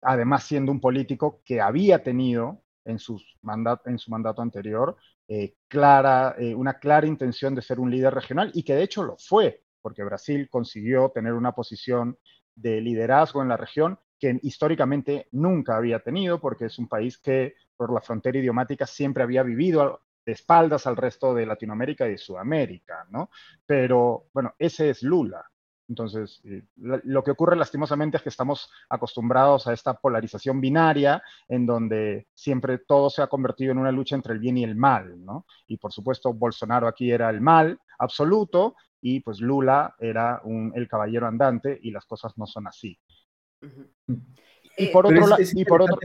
Además, siendo un político que había tenido en, su mandato anterior eh, eh, una clara intención de ser un líder regional y que de hecho lo fue porque Brasil consiguió tener una posición de liderazgo en la región que históricamente nunca había tenido, porque es un país que por la frontera idiomática siempre había vivido de espaldas al resto de Latinoamérica y de Sudamérica, ¿no? Pero bueno, ese es Lula. Entonces, eh, lo que ocurre lastimosamente es que estamos acostumbrados a esta polarización binaria en donde siempre todo se ha convertido en una lucha entre el bien y el mal, ¿no? Y por supuesto, Bolsonaro aquí era el mal absoluto y pues Lula era un, el caballero andante y las cosas no son así. Y por otro lado, y por otro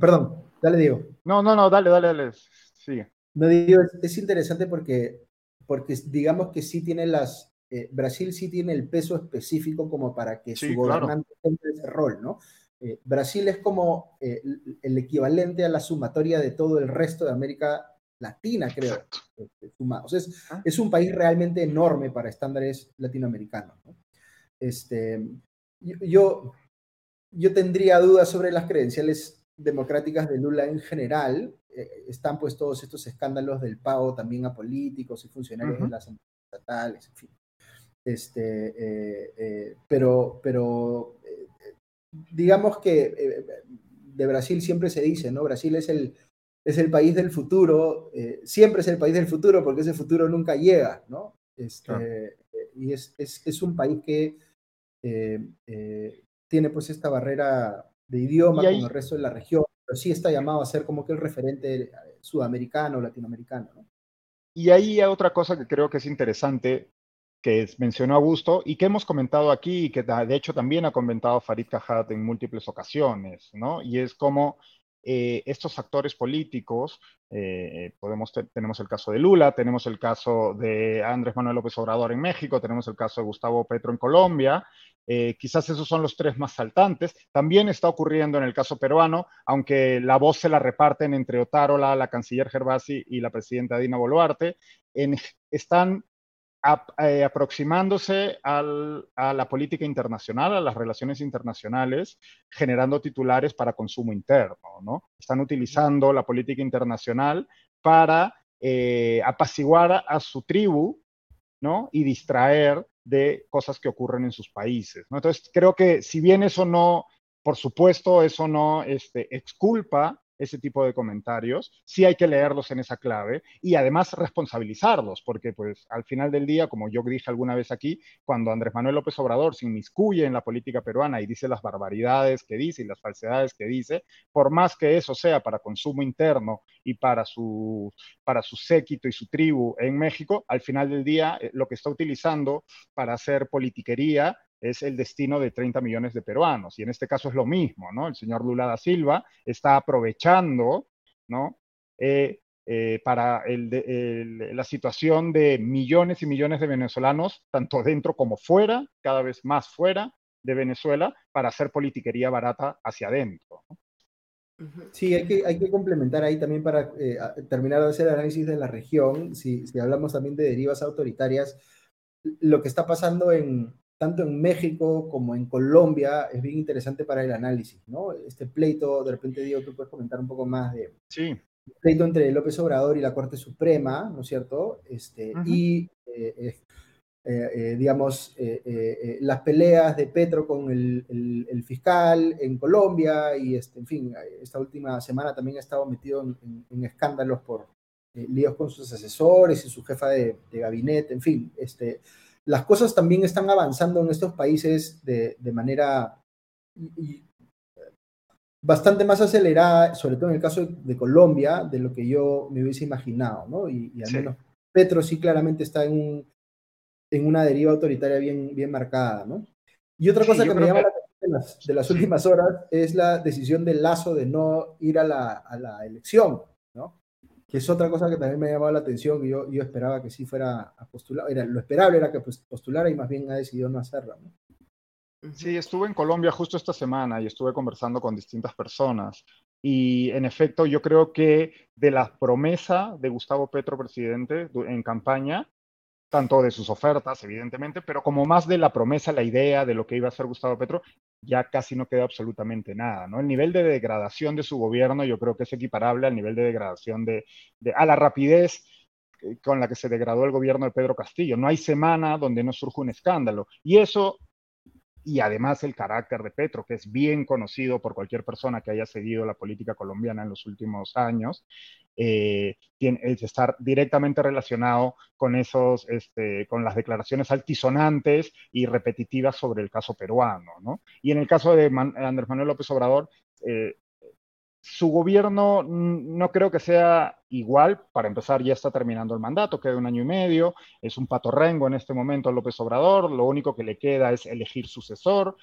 perdón, dale Diego. No, no, no, dale, dale, dale, sigue. No digo, es, interesante porque, porque digamos que sí tiene las, eh, Brasil sí tiene el peso específico como para que su gobernante tenga ese rol, ¿no? Eh, Brasil es como eh, el equivalente a la sumatoria de todo el resto de América Latina, creo. Este, o sea, ah. es, un país realmente enorme para estándares latinoamericanos. Este, yo, yo tendría dudas sobre las credenciales democráticas de Lula en general. Eh, están pues todos estos escándalos del pago también a políticos y funcionarios de las empresas estatales, en fin. Este, eh, eh, pero pero digamos que de Brasil siempre se dice, ¿no? Brasil es el, es el país del futuro, siempre es el país del futuro porque ese futuro nunca llega, ¿no? Este, y es, es, es, un país que tiene pues esta barrera de idioma con el resto de la región, pero sí está llamado a ser como que el referente sudamericano, latinoamericano, ¿no? Y ahí hay otra cosa que creo que es interesante, que mencionó Augusto y que hemos comentado aquí y que de hecho también ha comentado Farid Cajat en múltiples ocasiones, ¿no? Y es como eh, estos actores políticos, eh, podemos tenemos el caso de Lula, tenemos el caso de Andrés Manuel López Obrador en México, tenemos el caso de Gustavo Petro en Colombia, eh, quizás esos son los tres más saltantes. También está ocurriendo en el caso peruano, aunque la voz se la reparten entre Otárola, la canciller Gervasi y la presidenta Dina Boluarte. En, están eh, aproximándose a la política internacional, a las relaciones internacionales, generando titulares para consumo interno, ¿no? Están utilizando la política internacional para eh, apaciguar a su tribu, ¿no? Y distraer de cosas que ocurren en sus países. Entonces, creo que si bien eso no, por supuesto, eso no este, exculpa ese tipo de comentarios, sí hay que leerlos en esa clave y además responsabilizarlos, porque pues al final del día, como yo dije alguna vez aquí, cuando Andrés Manuel López Obrador se inmiscuye en la política peruana y dice las barbaridades que dice y las falsedades que dice, por más que eso sea para consumo interno y para su, para su séquito y su tribu en México, al final del día eh, lo que está utilizando para hacer politiquería es el destino de 30 millones de peruanos. Y en este caso es lo mismo, ¿no? El señor Lula da Silva está aprovechando, ¿no? Eh, eh, para la situación de millones y millones de venezolanos, tanto dentro como fuera, cada vez más fuera de Venezuela, para hacer politiquería barata hacia adentro. Sí, hay que, hay que complementar ahí también para eh, terminar de hacer el análisis de la región, si, si hablamos también de derivas autoritarias, lo que está pasando en, tanto en México como en Colombia es bien interesante para el análisis, ¿no? Este pleito, de repente digo, tú puedes comentar un poco más de... Sí. pleito entre López Obrador y la Corte Suprema, ¿no es cierto? Este, Y, eh, eh, eh, digamos, las peleas de Petro con el, fiscal en Colombia y, este, en fin, esta última semana también ha estado metido en, escándalos por líos con sus asesores y su jefa de, de, gabinete, en fin, este, las cosas también están avanzando en estos países de, manera bastante más acelerada, sobre todo en el caso de Colombia, de lo que yo me hubiese imaginado, ¿no? Y, al menos Petro sí claramente está en, en una deriva autoritaria bien, bien marcada, ¿no? Y otra cosa que me llama la atención de las, de las últimas horas es la decisión del Lazo de no ir a la, a la elección. Que es otra cosa que también me ha llamado la atención, que yo, yo esperaba que sí fuera a postular, era, lo esperable era que pues, postulara y más bien ha decidido no hacerlo, ¿no? Sí, estuve en Colombia justo esta semana y estuve conversando con distintas personas. Y en efecto, yo creo que de la promesa de Gustavo Petro, presidente, en campaña, tanto de sus ofertas, evidentemente, pero como más de la promesa, la idea de lo que iba a hacer Gustavo Petro, ya casi no queda absolutamente nada, ¿no? El nivel de degradación de su gobierno yo creo que es equiparable al nivel de degradación de, de a la rapidez eh, con la que se degradó el gobierno de Pedro Castillo. No hay semana donde no surja un escándalo. Y eso y además el carácter de Petro, que es bien conocido por cualquier persona que haya seguido la política colombiana en los últimos años, eh, es estar directamente relacionado con esos, este, con las declaraciones altisonantes y repetitivas sobre el caso peruano, ¿no? Y en el caso de Andrés Manuel López Obrador, eh, su gobierno no creo que sea igual. Para empezar, ya está terminando el mandato, queda un año y medio. Es un patorrengo en este momento López Obrador. Lo único que le queda es elegir sucesor.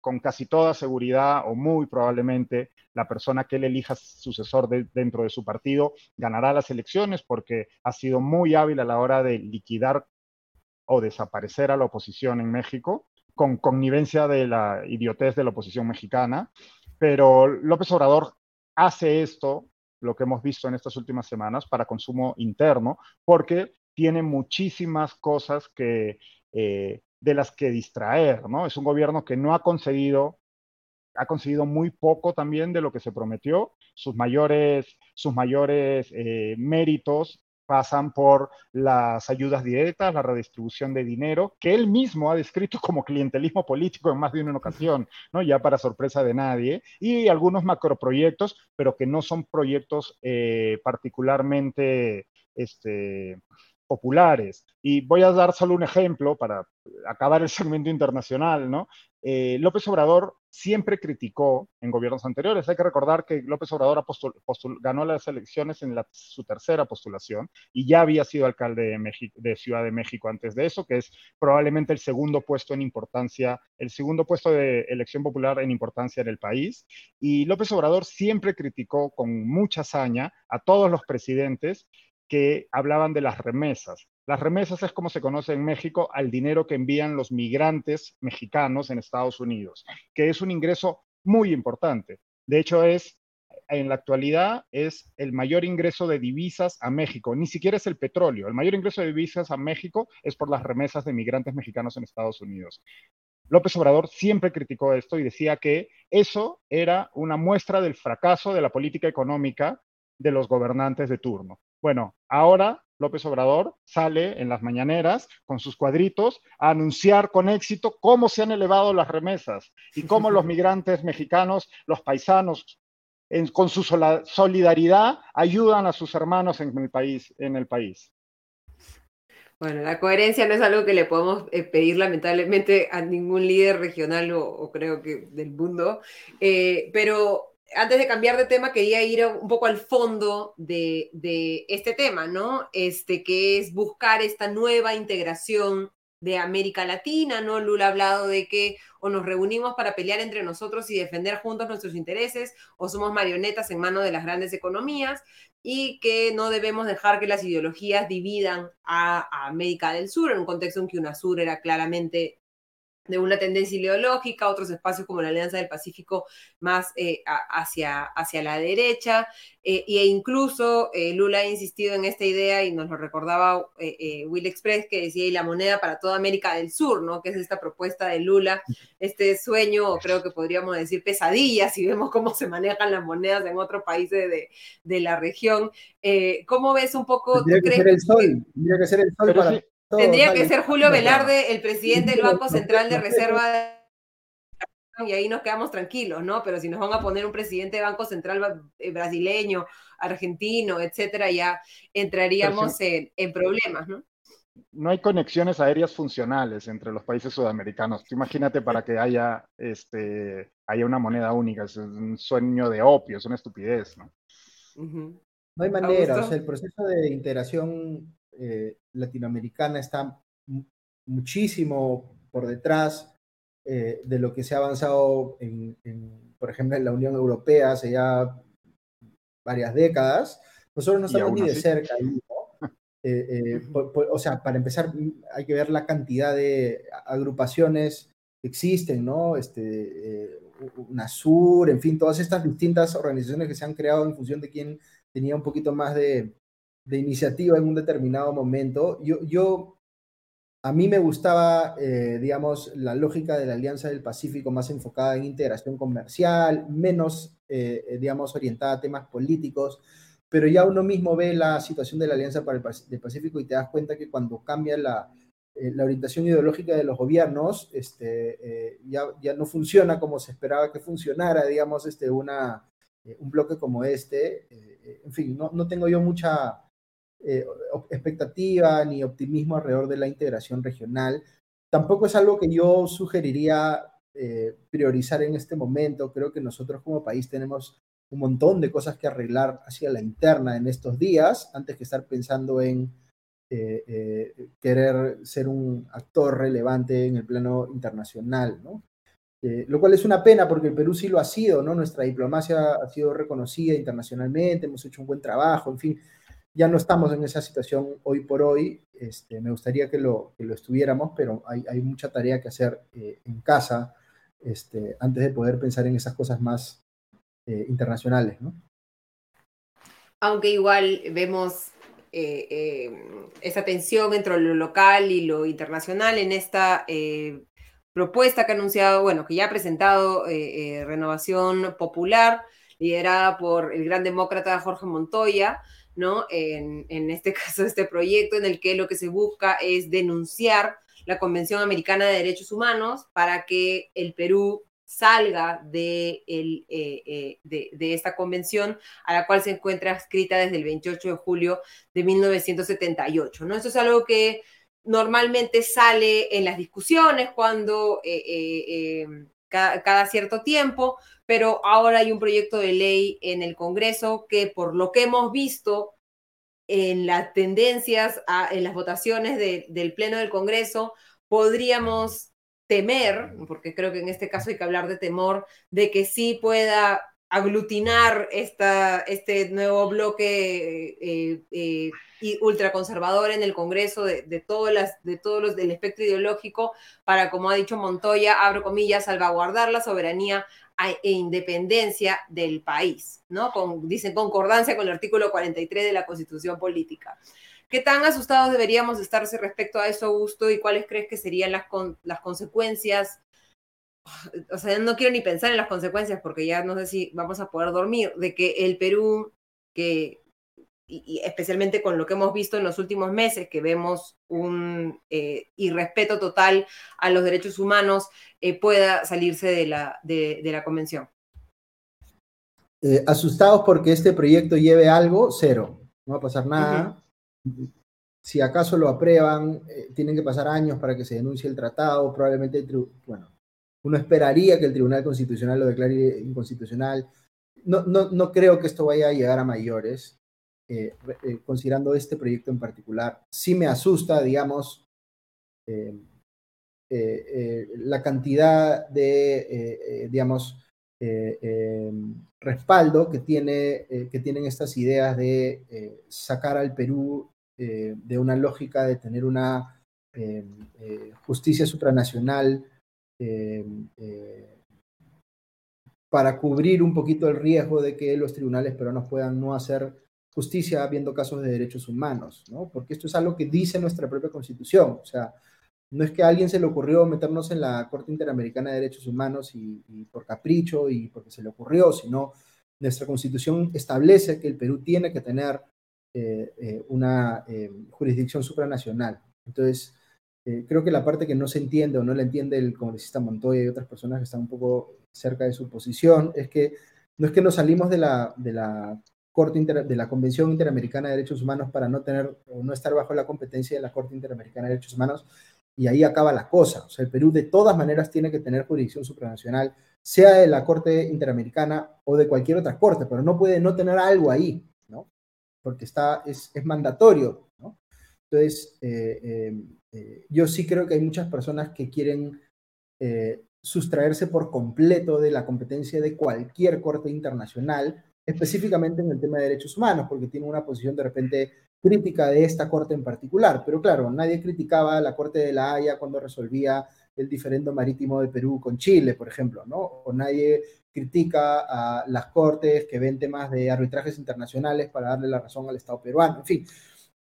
con casi toda seguridad o muy probablemente la persona que él elija sucesor dentro de su partido ganará las elecciones porque ha sido muy hábil a la hora de liquidar o desaparecer a la oposición en México con connivencia de la idiotez de la oposición mexicana. Pero López Obrador hace esto, lo que hemos visto en estas últimas semanas, para consumo interno, porque tiene muchísimas cosas que, eh, de las que distraer, ¿no? Es un gobierno que no ha conseguido, ha conseguido muy poco también de lo que se prometió. Sus mayores, sus mayores eh, méritos pasan por las ayudas directas, la redistribución de dinero, que él mismo ha descrito como clientelismo político en más de una ocasión, ¿no? ya para sorpresa de nadie, y algunos macroproyectos, pero que no son proyectos eh, particularmente este, populares. Y voy a dar solo un ejemplo para acabar el segmento internacional, ¿no? Eh, López Obrador siempre criticó en gobiernos anteriores. Hay que recordar que López Obrador ganó las elecciones en su tercera postulación y ya había sido alcalde de, Ciudad de México antes de eso, que es probablemente el segundo puesto en importancia, el segundo puesto de elección popular en importancia en el país. Y López Obrador siempre criticó con mucha hazaña a todos los presidentes que hablaban de las remesas. Las remesas es como se conoce en México al dinero que envían los migrantes mexicanos en Estados Unidos, que es un ingreso muy importante. De hecho, es en la actualidad es el mayor ingreso de divisas a México, ni siquiera es el petróleo. El mayor ingreso de divisas a México es por las remesas de migrantes mexicanos en Estados Unidos. López Obrador siempre criticó esto y decía que eso era una muestra del fracaso de la política económica de los gobernantes de turno. Bueno, ahora López Obrador sale en las mañaneras con sus cuadritos a anunciar con éxito cómo se han elevado las remesas y cómo los migrantes mexicanos, los paisanos, con su solidaridad ayudan a sus hermanos en el país. En el país. Bueno, la coherencia no es algo que le podemos eh, pedir lamentablemente a ningún líder regional o, creo que del mundo, eh, pero antes de cambiar de tema, quería ir un poco al fondo de, este tema, ¿no? Este, que es buscar esta nueva integración de América Latina, ¿no? Lula ha hablado de que o nos reunimos para pelear entre nosotros y defender juntos nuestros intereses, o somos marionetas en manos de las grandes economías, y que no debemos dejar que las ideologías dividan a, a América del Sur, en un contexto en que UNASUR era claramente de una tendencia ideológica, otros espacios como la Alianza del Pacífico más eh, hacia, hacia la derecha, eh, e incluso eh, Lula ha insistido en esta idea y nos lo recordaba Will Express, que decía, y la moneda para toda América del Sur, ¿no? Que es esta propuesta de Lula, este sueño, o creo que podríamos decir pesadilla, si vemos cómo se manejan las monedas en otros países de, de la región. ¿Cómo ves un poco? Tendría que ser el sol, tendría que ser el sol para... Tendría que ser Julio Velarde, el presidente del Banco Central de Reserva y ahí nos quedamos tranquilos, ¿no? Pero si nos van a poner un presidente de Banco Central eh, brasileño, argentino, etcétera, ya entraríamos en, problemas, ¿no? no hay conexiones aéreas funcionales entre los países sudamericanos. imagínate para que haya, este, haya una moneda única, es un sueño de opio, es una estupidez, ¿no? No hay manera, o sea, el proceso de integración eh, latinoamericana está muchísimo por detrás eh, de lo que se ha avanzado, en, por ejemplo, en la Unión Europea hace ya varias décadas. Nosotros no estamos ni de cerca ahí, eh, eh, o sea, para empezar, hay que ver la cantidad de agrupaciones que existen, ¿no? Este, UNASUR, en fin, todas estas distintas organizaciones que se han creado en función de quién tenía un poquito más de, de iniciativa en un determinado momento. Yo, yo a mí me gustaba, eh, digamos, la lógica de la Alianza del Pacífico más enfocada en integración comercial, menos, eh, eh, digamos, orientada a temas políticos, pero ya uno mismo ve la situación de la Alianza para el Pacífico y te das cuenta que cuando cambia la, la orientación ideológica de los gobiernos, este, ya, ya no funciona como se esperaba que funcionara, digamos, este, una, un bloque como este. en fin, no, no tengo yo mucha eh, expectativa ni optimismo alrededor de la integración regional. Tampoco es algo que yo sugeriría eh, priorizar en este momento. Creo que nosotros como país tenemos un montón de cosas que arreglar hacia la interna en estos días, antes que estar pensando en eh, querer ser un actor relevante en el plano internacional, ¿no? lo cual es una pena porque el Perú sí lo ha sido, ¿no? Nuestra diplomacia ha sido reconocida internacionalmente, hemos hecho un buen trabajo, en fin, ya no estamos en esa situación hoy por hoy. Este, me gustaría que lo, que lo estuviéramos, pero hay, hay, mucha tarea que hacer eh, en casa este, antes de poder pensar en esas cosas más eh, internacionales. ¿no? Aunque igual vemos eh, esa tensión entre lo local y lo internacional en esta propuesta que ha anunciado, bueno, que ya ha presentado Renovación Popular, liderada por el gran demócrata Jorge Montoya, En, este caso, este proyecto en el que lo que se busca es denunciar la Convención Americana de Derechos Humanos para que el Perú salga de, eh, eh, esta convención a la cual se encuentra escrita desde el 28 de julio de 1978. ¿no? Eso es algo que normalmente sale en las discusiones cuando eh, cada, cierto tiempo, pero ahora hay un proyecto de ley en el Congreso que por lo que hemos visto en las tendencias, en las votaciones del Pleno del Congreso, podríamos temer, porque creo que en este caso hay que hablar de temor, de que sí pueda aglutinar esta, este nuevo bloque eh, eh, ultraconservador en el Congreso de, de, las, de todos los del espectro ideológico para, como ha dicho Montoya, abro comillas, salvaguardar la soberanía e independencia del país, ¿no? Con, dicen concordancia con el artículo 43 de la Constitución Política. ¿Qué tan asustados deberíamos estarse respecto a eso, Augusto, y cuáles crees que serían las, las consecuencias? O sea, no quiero ni pensar en las consecuencias porque ya no sé si vamos a poder dormir, de que el Perú, que y, especialmente con lo que hemos visto en los últimos meses, que vemos un eh, irrespeto total a los derechos humanos, eh, pueda salirse de la, de, la convención. Eh, asustados porque este proyecto lleve algo, cero. No va a pasar nada. Si acaso lo aprueban, tienen que pasar años para que se denuncie el tratado. Probablemente, bueno, uno esperaría que el Tribunal Constitucional lo declare inconstitucional. No, no, no creo que esto vaya a llegar a mayores. Eh, eh, considerando este proyecto en particular. Sí me asusta, digamos, eh, la cantidad de, digamos, respaldo que, tiene, que tienen estas ideas de sacar al Perú de una lógica de tener una justicia supranacional para cubrir un poquito el riesgo de que los tribunales peruanos puedan no hacer justicia viendo casos de derechos humanos, ¿no? Porque esto es algo que dice nuestra propia constitución, o sea, no es que a alguien se le ocurrió meternos en la Corte Interamericana de Derechos Humanos y, por capricho y porque se le ocurrió, sino nuestra constitución establece que el Perú tiene que tener eh, eh, una eh, jurisdicción supranacional. Entonces, creo que la parte que no se entiende o no la entiende el congresista Montoya y otras personas que están un poco cerca de su posición es que no es que nos salimos de la, de la Corte de la Convención Interamericana de Derechos Humanos para no tener o no estar bajo la competencia de la Corte Interamericana de Derechos Humanos y ahí acaba la cosa. O sea, el Perú de todas maneras tiene que tener jurisdicción supranacional, sea de la Corte Interamericana o de cualquier otra corte, pero no puede no tener algo ahí, ¿no? Porque está, es, es mandatorio. Entonces, eh, eh, eh, yo sí creo que hay muchas personas que quieren sustraerse por completo de la competencia de cualquier corte internacional, específicamente en el tema de derechos humanos, porque tienen una posición de repente crítica de esta corte en particular. Pero claro, nadie criticaba a la Corte de la Haya cuando resolvía el diferendo marítimo de Perú con Chile, por ejemplo, ¿no? O nadie critica a las cortes que ven temas de arbitrajes internacionales para darle la razón al Estado peruano. En fin,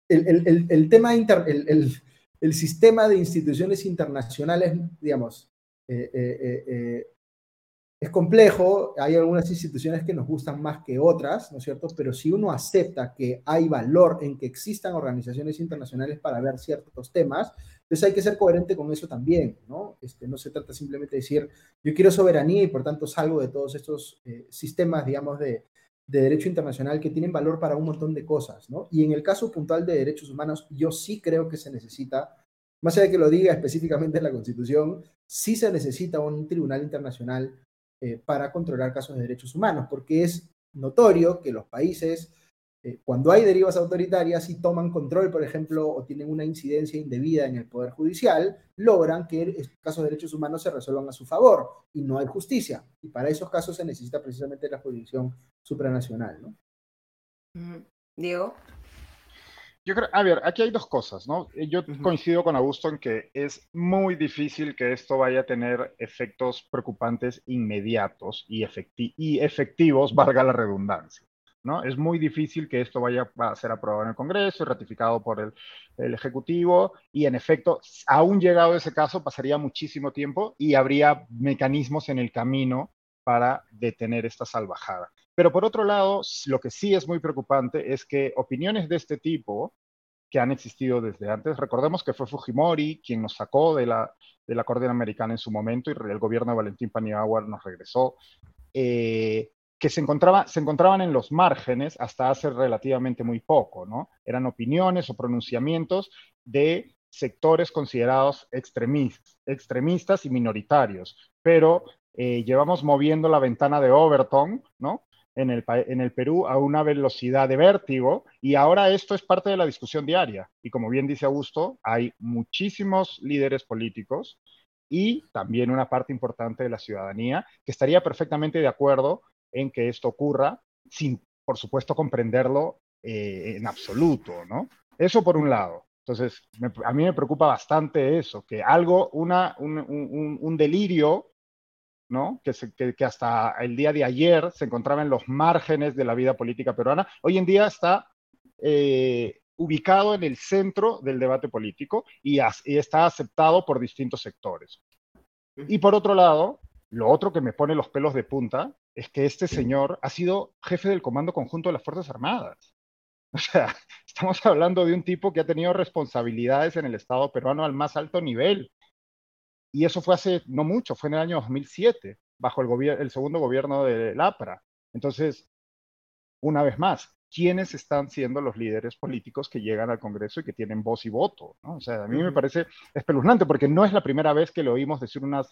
el, tema, el, sistema de instituciones internacionales, digamos, eh, eh, eh, es complejo, hay algunas instituciones que nos gustan más que otras, ¿no es cierto? Pero si uno acepta que hay valor en que existan organizaciones internacionales para ver ciertos temas, entonces hay que ser coherente con eso también, ¿no? Este, no se trata simplemente de decir, yo quiero soberanía y por tanto salgo de todos estos sistemas, digamos, de, de derecho internacional que tienen valor para un montón de cosas, ¿no? Y en el caso puntual de derechos humanos, yo sí creo que se necesita, más allá de que lo diga específicamente en la Constitución, sí se necesita un tribunal internacional eh, para controlar casos de derechos humanos, porque es notorio que los países, eh, cuando hay derivas autoritarias y toman control, por ejemplo, o tienen una incidencia indebida en el Poder Judicial, logran que casos de derechos humanos se resuelvan a su favor y no hay justicia. Y para esos casos se necesita precisamente la jurisdicción supranacional. ¿no? Diego. Yo creo, a ver, aquí hay dos cosas, ¿no? Eh, yo coincido con Augusto en que es muy difícil que esto vaya a tener efectos preocupantes inmediatos y, y efectivos, valga la redundancia. ¿No? Es muy difícil que esto vaya a ser aprobado en el Congreso y ratificado por el, el, Ejecutivo y en efecto, aún llegado ese caso, pasaría muchísimo tiempo y habría mecanismos en el camino para detener esta salvajada. Pero por otro lado, lo que sí es muy preocupante es que opiniones de este tipo, que han existido desde antes, recordemos que fue Fujimori quien nos sacó de la, de la Corte Americana en su momento y el gobierno de Valentín Paniagua nos regresó, eh, que se, encontraba, se encontraban en los márgenes hasta hace relativamente muy poco, ¿no? Eran opiniones o pronunciamientos de sectores considerados extremistas, extremistas y minoritarios, pero eh, llevamos moviendo la ventana de Overton, ¿no? en el, en el Perú a una velocidad de vértigo y ahora esto es parte de la discusión diaria. Y como bien dice Augusto, hay muchísimos líderes políticos y también una parte importante de la ciudadanía que estaría perfectamente de acuerdo en que esto ocurra sin, por supuesto, comprenderlo eh, en absoluto, ¿no? Eso por un lado. Entonces, a mí me preocupa bastante eso, que algo, una, un, un delirio ¿no? Que, que, hasta el día de ayer se encontraba en los márgenes de la vida política peruana, hoy en día está eh, ubicado en el centro del debate político y, está aceptado por distintos sectores. Y por otro lado, lo otro que me pone los pelos de punta es que este señor ha sido jefe del Comando Conjunto de las Fuerzas Armadas. O sea, estamos hablando de un tipo que ha tenido responsabilidades en el Estado peruano al más alto nivel. Y eso fue hace no mucho, fue en el año 2007, bajo el, el segundo gobierno de LAPRA. Entonces, una vez más, ¿quiénes están siendo los líderes políticos que llegan al Congreso y que tienen voz y voto? ¿no? O sea, a mí me parece espeluznante porque no es la primera vez que le oímos decir una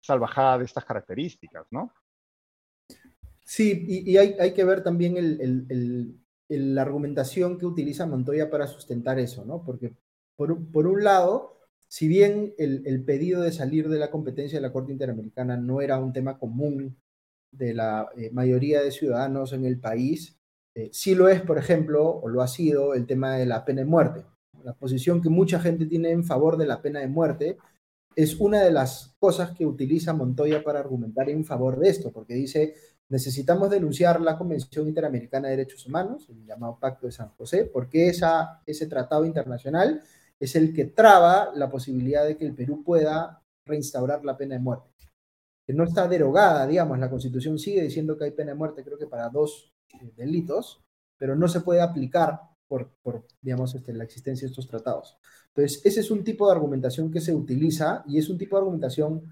salvajada de estas características, ¿no? Sí, y, hay, que ver también la argumentación que utiliza Montoya para sustentar eso, ¿no? Porque por, por un lado, si bien el, pedido de salir de la competencia de la Corte Interamericana no era un tema común de la eh, mayoría de ciudadanos en el país, eh, sí lo es, por ejemplo, o lo ha sido el tema de la pena de muerte. La posición que mucha gente tiene en favor de la pena de muerte es una de las cosas que utiliza Montoya para argumentar en favor de esto, porque dice, necesitamos denunciar la Convención Interamericana de Derechos Humanos, el llamado Pacto de San José, porque esa, ese tratado internacional es el que traba la posibilidad de que el Perú pueda reinstaurar la pena de muerte. Que no está derogada, digamos, la Constitución sigue diciendo que hay pena de muerte, creo que para dos eh, delitos, pero no se puede aplicar por, por digamos, este, la existencia de estos tratados. Entonces, ese es un tipo de argumentación que se utiliza y es un tipo de argumentación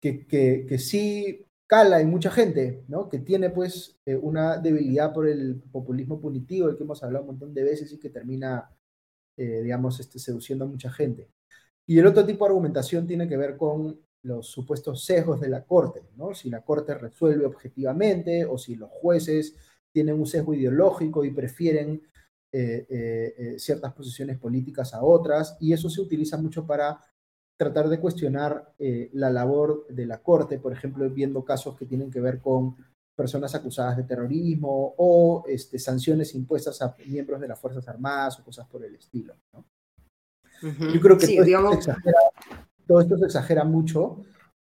que, que, que sí cala en mucha gente, ¿no? Que tiene pues eh, una debilidad por el populismo punitivo, del que hemos hablado un montón de veces y que termina, eh, digamos, este, seduciendo a mucha gente. Y el otro tipo de argumentación tiene que ver con los supuestos sesgos de la Corte, ¿no? Si la Corte resuelve objetivamente o si los jueces tienen un sesgo ideológico y prefieren eh, ciertas posiciones políticas a otras, y eso se utiliza mucho para tratar de cuestionar eh, la labor de la Corte, por ejemplo, viendo casos que tienen que ver con personas acusadas de terrorismo o este, sanciones impuestas a miembros de las Fuerzas Armadas o cosas por el estilo. Yo creo que todo, esto se exagera mucho,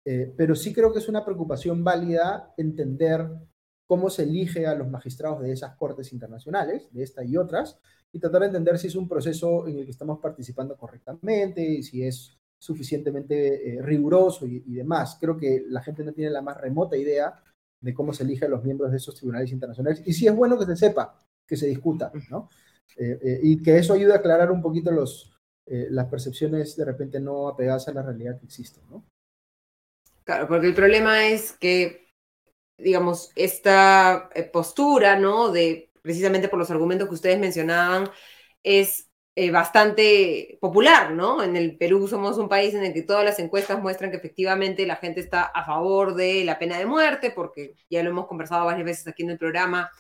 eh, pero sí creo que es una preocupación válida entender cómo se elige a los magistrados de esas cortes internacionales, de esta y otras, y tratar de entender si es un proceso en el que estamos participando correctamente, y si es suficientemente eh, riguroso y, demás. Creo que la gente no tiene la más remota idea de cómo se eligen los miembros de esos tribunales internacionales. Y sí es bueno que se sepa, que se discuta, ¿no? Eh, eh, y que eso ayude a aclarar un poquito los, las percepciones de repente no apegadas a la realidad que existe, ¿no? Claro, porque el problema es que, digamos, esta postura, ¿no? De precisamente por los argumentos que ustedes mencionaban, es eh, bastante popular, ¿no? En el Perú somos un país en el que todas las encuestas muestran que efectivamente la gente está a favor de la pena de muerte, porque ya lo hemos conversado varias veces aquí en el programa,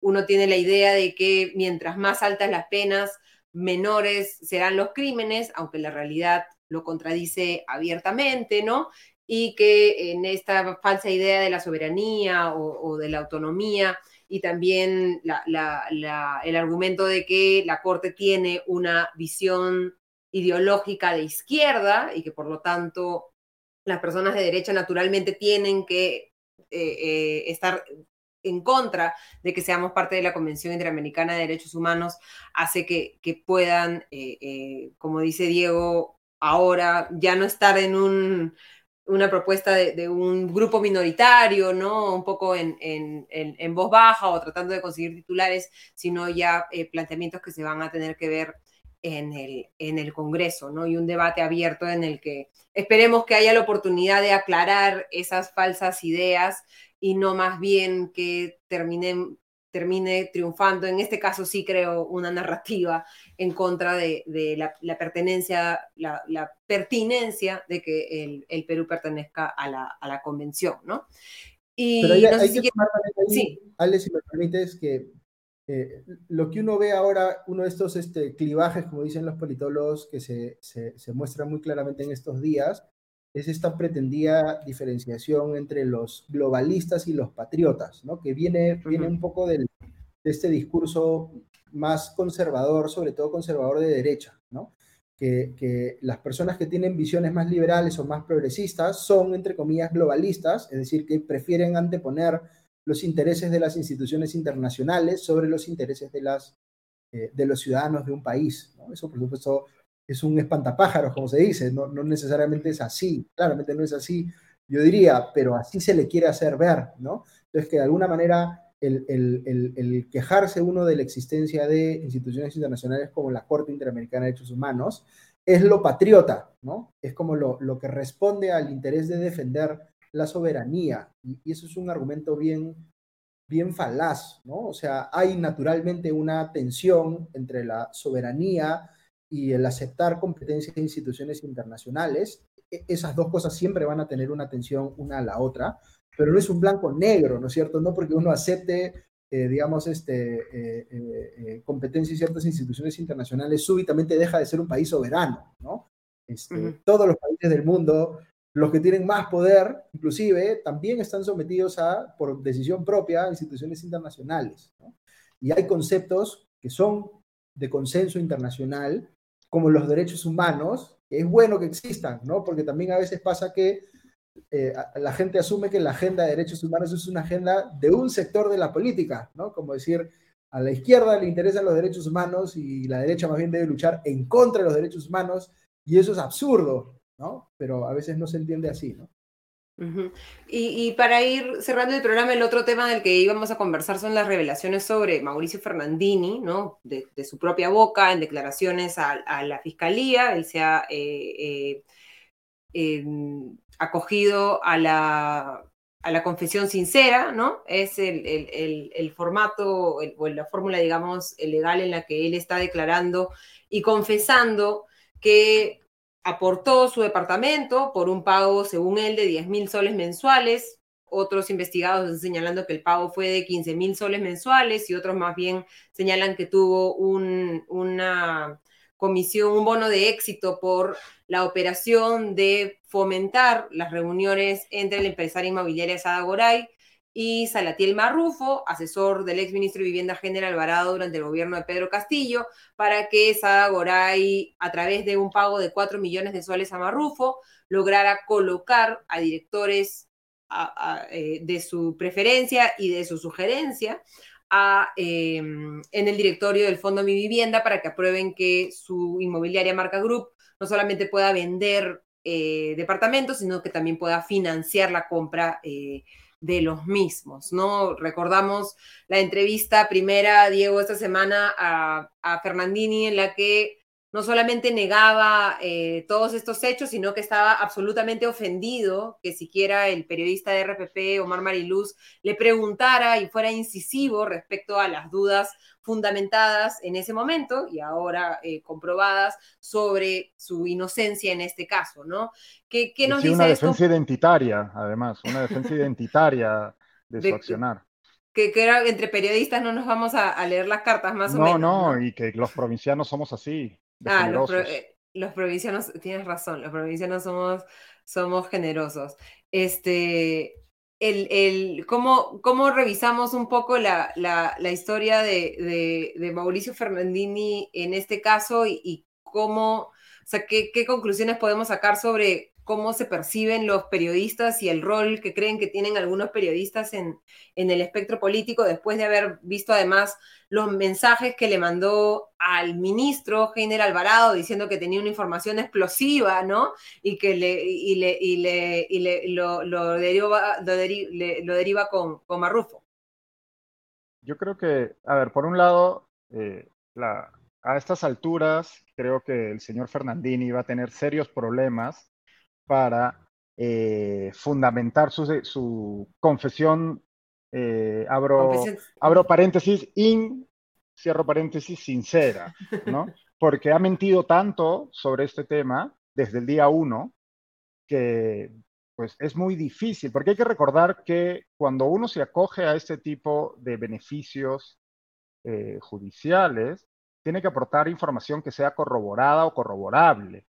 uno tiene la idea de que mientras más altas las penas, menores serán los crímenes, aunque la realidad lo contradice abiertamente, ¿no? Y que en esta falsa idea de la soberanía o de la autonomía, y también el argumento de que la Corte tiene una visión ideológica de izquierda y que por lo tanto las personas de derecha naturalmente tienen que eh, eh, estar en contra de que seamos parte de la Convención Interamericana de Derechos Humanos, hace que, puedan, eh, como dice Diego, ahora ya no estar en un una propuesta de, un grupo minoritario, ¿no? Un poco en, en, voz baja o tratando de conseguir titulares, sino ya eh, planteamientos que se van a tener que ver en el, en el Congreso, ¿no? Y un debate abierto en el que esperemos que haya la oportunidad de aclarar esas falsas ideas y no más bien que terminen termine triunfando. En este caso sí creo una narrativa en contra de, la, pertenencia, la, pertinencia de que el, Perú pertenezca a la, convención, ¿no? Y Pero hay, que tomar sí. Ale, si me permites, que eh, lo que uno ve ahora, uno de estos este, clivajes, como dicen los politólogos, que se, se, se muestra muy claramente en estos días, es esta pretendida diferenciación entre los globalistas y los patriotas, ¿no? que viene, viene un poco del, de este discurso más conservador, sobre todo conservador de derecha, ¿no? que, que, las personas que tienen visiones más liberales o más progresistas son, entre comillas, globalistas, es decir, que prefieren anteponer los intereses de las instituciones internacionales sobre los intereses de, las, eh, de los ciudadanos de un país. ¿no? Eso, por supuesto, es un espantapájaros, como se dice, no, no, necesariamente es así, claramente no es así, yo diría, pero así se le quiere hacer ver, ¿no? Entonces, que de alguna manera el, el, el, quejarse uno de la existencia de instituciones internacionales como la Corte Interamericana de Derechos Humanos es lo patriota, ¿no? Es como lo, lo que responde al interés de defender la soberanía, y, y eso es un argumento bien, bien falaz, ¿no? O sea, hay naturalmente una tensión entre la soberanía, y el aceptar competencias de instituciones internacionales, e, esas dos cosas siempre van a tener una tensión una a la otra, pero no es un blanco-negro, ¿no es cierto? No porque uno acepte, eh, digamos, este, eh, eh, competencias y ciertas instituciones internacionales, súbitamente deja de ser un país soberano, ¿no? Este, todos los países del mundo, los que tienen más poder, inclusive, también están sometidos a, por decisión propia, a instituciones internacionales, ¿no? Y hay conceptos que son de consenso internacional como los derechos humanos, es bueno que existan, ¿no? Porque también a veces pasa que eh, la gente asume que la agenda de derechos humanos es una agenda de un sector de la política, ¿no? Como decir, a la izquierda le interesan los derechos humanos y la derecha más bien debe luchar en contra de los derechos humanos, y eso es absurdo, ¿no? Pero a veces no se entiende así, ¿no? y, para ir cerrando el programa, el otro tema del que íbamos a conversar son las revelaciones sobre Mauricio Fernandini, ¿no? De, su propia boca, en declaraciones a, la fiscalía. Él se ha eh, eh, acogido a la a la confesión sincera, ¿no? Es el, el, el, formato o la fórmula, digamos, legal en la que él está declarando y confesando que aportó su departamento por un pago, según él, de 10 mil soles mensuales. Otros investigados están señalando que el pago fue de 15 mil soles mensuales y otros más bien señalan que tuvo un, una comisión, un bono de éxito por la operación de fomentar las reuniones entre el empresario inmobiliario Sada Goray y Salatiel Marrufo, asesor del exministro de Vivienda General Alvarado durante el gobierno de Pedro Castillo, para que Sada Goray, a través de un pago de 4 millones de soles a Marrufo, lograra colocar a directores eh, de su preferencia y de su sugerencia Em, en el directorio del Fondo Mi Vivienda para que aprueben que su inmobiliaria Marca Group no solamente pueda vender eh, departamentos, sino que también pueda financiar la compra eh, de los mismos, ¿no? Recordamos la entrevista primera, Diego, esta semana a, a Fernandini, en la que no solamente negaba eh, todos estos hechos, sino que estaba absolutamente ofendido que siquiera el periodista de RPP, Omar Mariluz, le preguntara y fuera incisivo respecto a las dudas fundamentadas en ese momento y ahora eh, comprobadas sobre su inocencia en este caso, ¿no? ¿Qué, nos dice una defensa identitaria, además, una defensa identitaria de, su accionar. Que, que, entre periodistas no nos vamos a, leer las cartas más o menos. No, no, y que los provincianos somos así. Ah, eh, los, provincianos, tienes razón, los provincianos somos, somos generosos. Este, el, el, ¿cómo, ¿cómo, revisamos un poco la, la, la historia de, de, Mauricio Fernandini en este caso y, y cómo, o sea, qué, qué, conclusiones podemos sacar sobre cómo se perciben los periodistas y el rol que creen que tienen algunos periodistas en, en el espectro político después de haber visto además los mensajes que le mandó al ministro Heiner Alvarado diciendo que tenía una información explosiva, ¿no? Y que le, y le, y le, y le lo, lo, deriva, lo, deriva con, con, Marrufo. Yo creo que, a ver, por un lado, eh, a estas alturas creo que el señor Fernandini va a tener serios problemas para eh, fundamentar su, confesión, eh, abro, abro paréntesis, in, cierro paréntesis, sincera, ¿no? Porque ha mentido tanto sobre este tema desde el día uno que pues es muy difícil, porque hay que recordar que cuando uno se acoge a este tipo de beneficios eh, judiciales, tiene que aportar información que sea corroborada o corroborable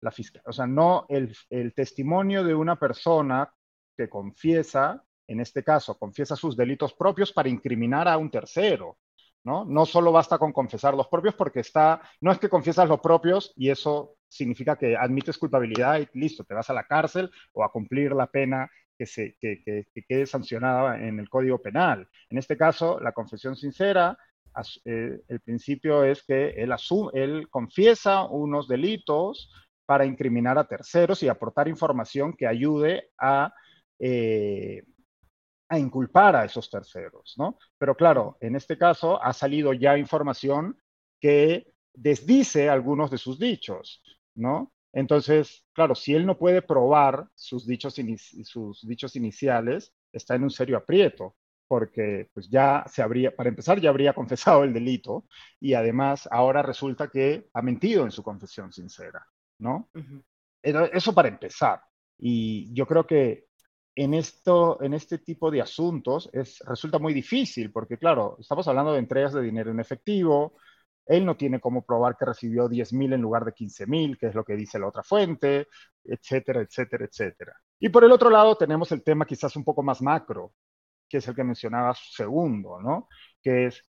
la fiscal, o sea, no el, testimonio de una persona que confiesa, en este caso, confiesa sus delitos propios para incriminar a un tercero, ¿no? No solo basta con confesar los propios porque está, no es que confiesas los propios y eso significa que admites culpabilidad y listo, te vas a la cárcel o a cumplir la pena que, se, que, quede sancionada en el Código Penal. En este caso, la confesión sincera, eh, el principio es que él, él confiesa unos delitos, para incriminar a terceros y aportar información que ayude a, eh, a inculpar a esos terceros, ¿no? Pero claro, en este caso ha salido ya información que desdice algunos de sus dichos, ¿no? Entonces, claro, si él no puede probar sus dichos, sus dichos iniciales, está en un serio aprieto, porque pues ya se habría, para empezar, ya habría confesado el delito y además ahora resulta que ha mentido en su confesión sincera. ¿No? Eso para empezar. Y yo creo que en, esto, en este tipo de asuntos es, resulta muy difícil, porque claro, estamos hablando de entregas de dinero en efectivo, él no tiene cómo probar que recibió 10 mil en lugar de 15 mil, que es lo que dice la otra fuente, etcétera, etcétera, etcétera. Y por el otro lado tenemos el tema quizás un poco más macro, que es el que mencionaba segundo, ¿no? Que es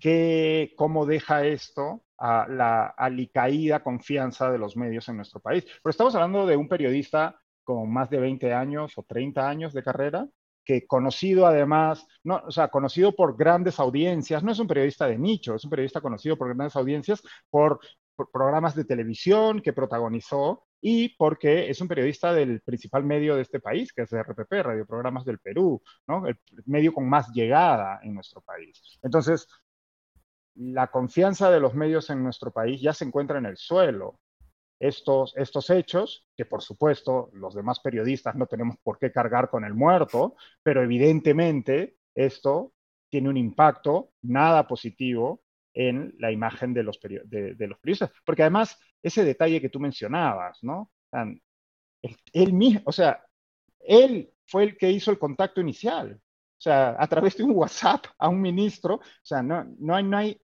que, cómo deja esto a la alicaída confianza de los medios en nuestro país. Pero estamos hablando de un periodista con más de 20 años o 30 años de carrera, que conocido además, no, o sea, conocido por grandes audiencias, no es un periodista de nicho, es un periodista conocido por grandes audiencias, por, programas de televisión que protagonizó y porque es un periodista del principal medio de este país, que es RPP, Radio Programas del Perú, ¿no? el medio con más llegada en nuestro país. Entonces, la confianza de los medios en nuestro país ya se encuentra en el suelo. estos, estos hechos, que por supuesto los demás periodistas no tenemos por qué cargar con el muerto, pero evidentemente esto tiene un impacto nada positivo en la imagen de los, periodistas. Porque además, ese detalle que tú mencionabas, ¿no? Él, mismo, o sea, él fue el que hizo el contacto inicial. Sea, a través de un WhatsApp a un ministro, o sea, no, no, hay, no hay,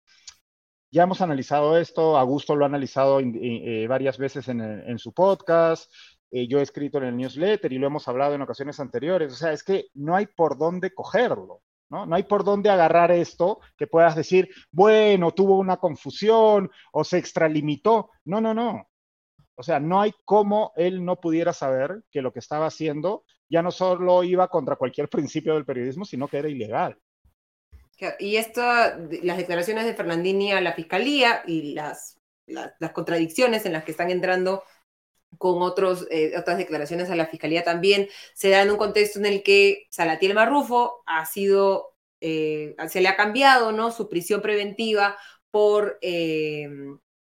ya hemos analizado esto, Augusto lo ha analizado eh, varias veces en, su podcast, eh, yo he escrito en el newsletter y lo hemos hablado en ocasiones anteriores, o sea, es que no hay por dónde cogerlo. ¿No? ¿no? hay por dónde agarrar esto que puedas decir, bueno, tuvo una confusión o se extralimitó. No, no, no. O sea, no hay cómo él no pudiera saber que lo que estaba haciendo ya no solo iba contra cualquier principio del periodismo, sino que era ilegal. Y esto, las declaraciones de Fernandini a la fiscalía y las, las, contradicciones en las que están entrando con otros, eh, otras declaraciones a la fiscalía también, se da en un contexto en el que Salatiel Marrufo ha sido, eh, se le ha cambiado ¿no? su prisión preventiva por, eh,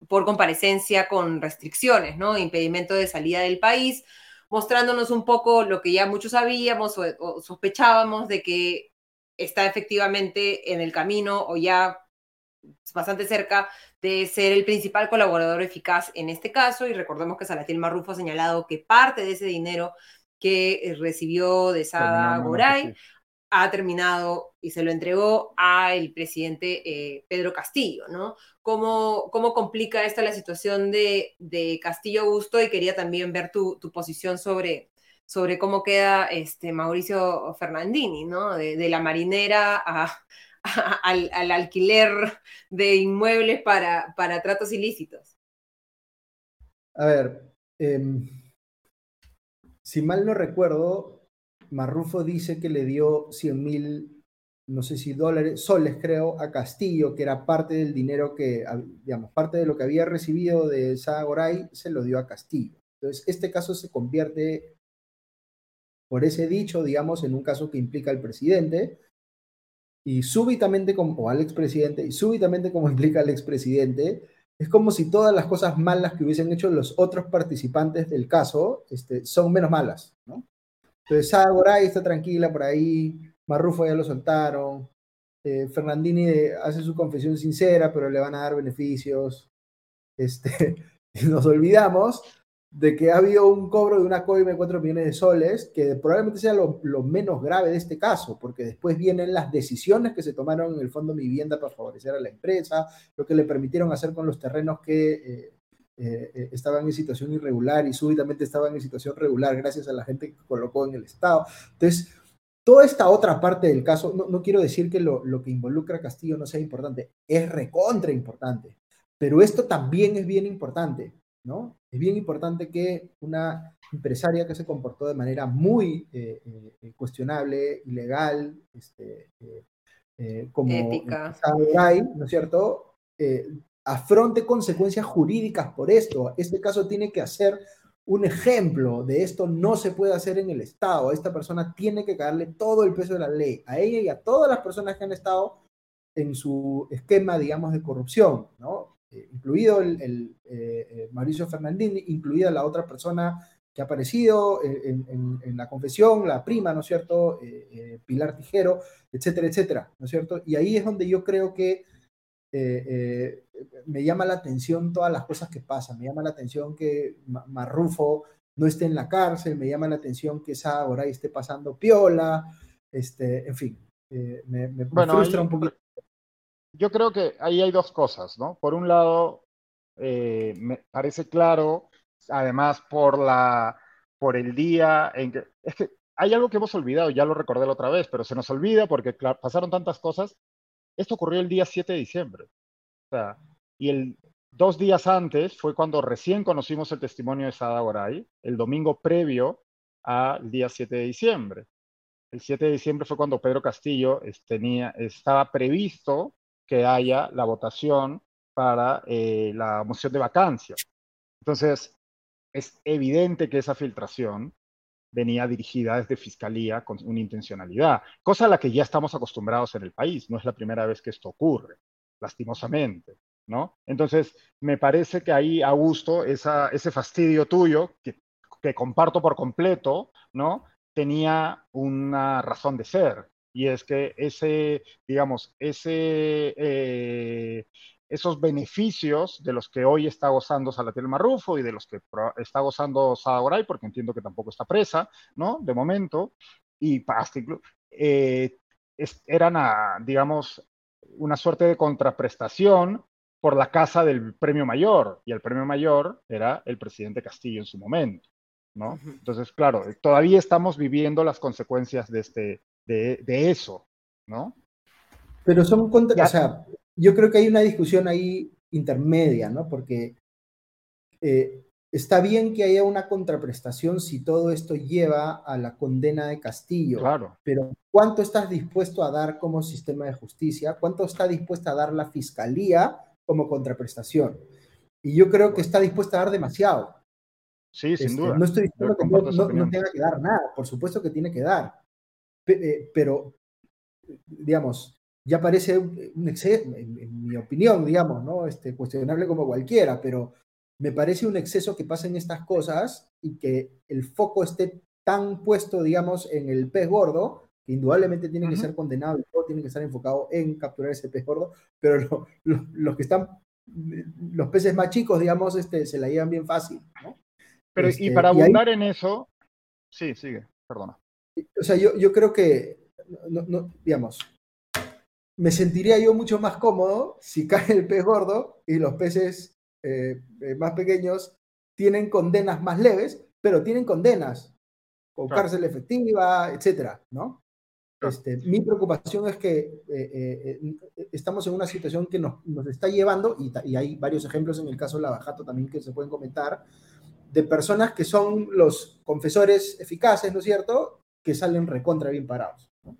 por comparecencia con restricciones, ¿no? impedimento de salida del país, mostrándonos un poco lo que ya muchos sabíamos o sospechábamos de que está efectivamente en el camino o ya bastante cerca de ser el principal colaborador eficaz en este caso. Y recordemos que Salatiel Marrufo ha señalado que parte de ese dinero que eh, recibió de Sada Goray ha terminado y se lo entregó al presidente eh, Pedro Castillo, ¿no? ¿Cómo, ¿Cómo, complica esta la situación de, de Castillo Augusto? Y quería también ver tu, tu posición sobre, sobre cómo queda este Mauricio Fernandini, ¿no? De, la marinera al, alquiler de inmuebles para, para tratos ilícitos. A ver, em, si mal no recuerdo, Marrufo dice que le dio 100 mil, no sé si dólares, soles creo, a Castillo, que era parte del dinero que, digamos, parte de lo que había recibido de Sagoray, se lo dio a Castillo. Entonces, este caso se convierte por ese dicho, digamos, en un caso que implica al presidente, y súbitamente, como, o al expresidente, y súbitamente como implica al expresidente, es como si todas las cosas malas que hubiesen hecho los otros participantes del caso este, son menos malas, ¿no? Entonces, Sara está tranquila por ahí, Marrufo ya lo soltaron, eh, Fernandini hace su confesión sincera, pero le van a dar beneficios. Este, nos olvidamos de que ha habido un cobro de una coima de 4 millones de soles, que probablemente sea lo, menos grave de este caso, porque después vienen las decisiones que se tomaron en el Fondo Vivienda para favorecer a la empresa, lo que le permitieron hacer con los terrenos que eh, eh, eh, estaban en situación irregular y súbitamente estaban en situación regular gracias a la gente que colocó en el Estado. Entonces, toda esta otra parte del caso, no, quiero decir que lo, lo que involucra a Castillo no sea importante, es recontra importante, pero esto también es bien importante es bien importante que una empresaria que se comportó de manera muy eh, eh, cuestionable, ilegal, este, eh, como Ética. ¿no es cierto?, afronte consecuencias jurídicas por esto. Este caso tiene que hacer un ejemplo de esto no se puede hacer en el Estado. Esta persona tiene que darle todo el peso de la ley a ella y a todas las personas que han estado en su esquema, digamos, de corrupción, ¿no? Eh, incluido el, el eh, eh, Mauricio Fernandini, incluida la otra persona que ha aparecido en, la confesión, la prima, ¿no es cierto? Pilar Tijero, etcétera, etcétera, ¿no es cierto? Y ahí es donde yo creo que me llama la atención todas las cosas que pasan, me llama la atención que Marrufo no esté en la cárcel, me llama la atención que esa ahora esté pasando piola, este, en fin, me, me, frustra un poquito yo creo que ahí hay dos cosas, ¿no? Por un lado, eh, me parece claro, además por la por el día en que es que hay algo que hemos olvidado, ya lo recordé la otra vez, pero se nos olvida porque pasaron tantas cosas. Esto ocurrió el día 7 de diciembre. Y el dos días antes fue cuando recién conocimos el testimonio de Sada Goray, el domingo previo al día 7 de diciembre. El 7 de diciembre fue cuando Pedro Castillo tenía, estaba previsto que haya la votación para eh, la moción de vacancia. Entonces, es evidente que esa filtración venía dirigida desde Fiscalía con una intencionalidad, cosa a la que ya estamos acostumbrados en el país. No es la primera vez que esto ocurre, lastimosamente. ¿no? Entonces, me parece que ahí, Augusto, esa, ese fastidio tuyo, que, que comparto por completo, ¿no? Tenía una razón de ser. Y es que ese, digamos, ese, eh, esos beneficios de los que hoy está gozando Salatiel Marrufo y de los que está gozando Sada porque entiendo que tampoco está presa, ¿no? De momento, y hasta eh, eran, a, digamos, una suerte de contraprestación por la casa del premio mayor, y el premio mayor era el presidente Castillo en su momento, ¿no? Entonces, claro, todavía estamos viviendo las consecuencias de, este, de, de eso, ¿no? Pero son contra, o sea, yo creo que hay una discusión ahí intermedia, ¿no? Porque eh, está bien que haya una contraprestación si todo esto lleva a la condena de Castillo, claro. pero ¿cuánto estás dispuesto a dar como sistema de justicia? ¿Cuánto está dispuesta a dar la fiscalía como contraprestación? Y yo creo que está dispuesta a dar demasiado. Sí, sin este, duda. No estoy diciendo que no, tenga que dar nada, por supuesto que tiene que dar, eh, pero, digamos, ya parece un exceso, en, mi opinión, digamos, ¿no? Este, cuestionable como cualquiera, pero me parece un exceso que pasen estas cosas y que el foco esté tan puesto, digamos, en el pez gordo, que indudablemente tiene que ser condenado y todo tiene que estar enfocado en capturar ese pez gordo, pero los que están, los peces más chicos, digamos, este, se la llevan bien fácil, ¿no? Pero y este, para abundar en eso, sí, sigue, perdona. O sea, yo, yo creo que, no, digamos, me sentiría yo mucho más cómodo si cae el pez gordo y los peces eh, eh, más pequeños tienen condenas más leves, pero tienen condenas con cárcel efectiva, etcétera, ¿no? Este, mi preocupación es que eh, estamos en una situación que nos, nos está llevando, y, y, hay varios ejemplos en el caso de la Bajato también que se pueden comentar, de personas que son los confesores eficaces, ¿no es cierto?, que salen recontra bien parados. ¿no?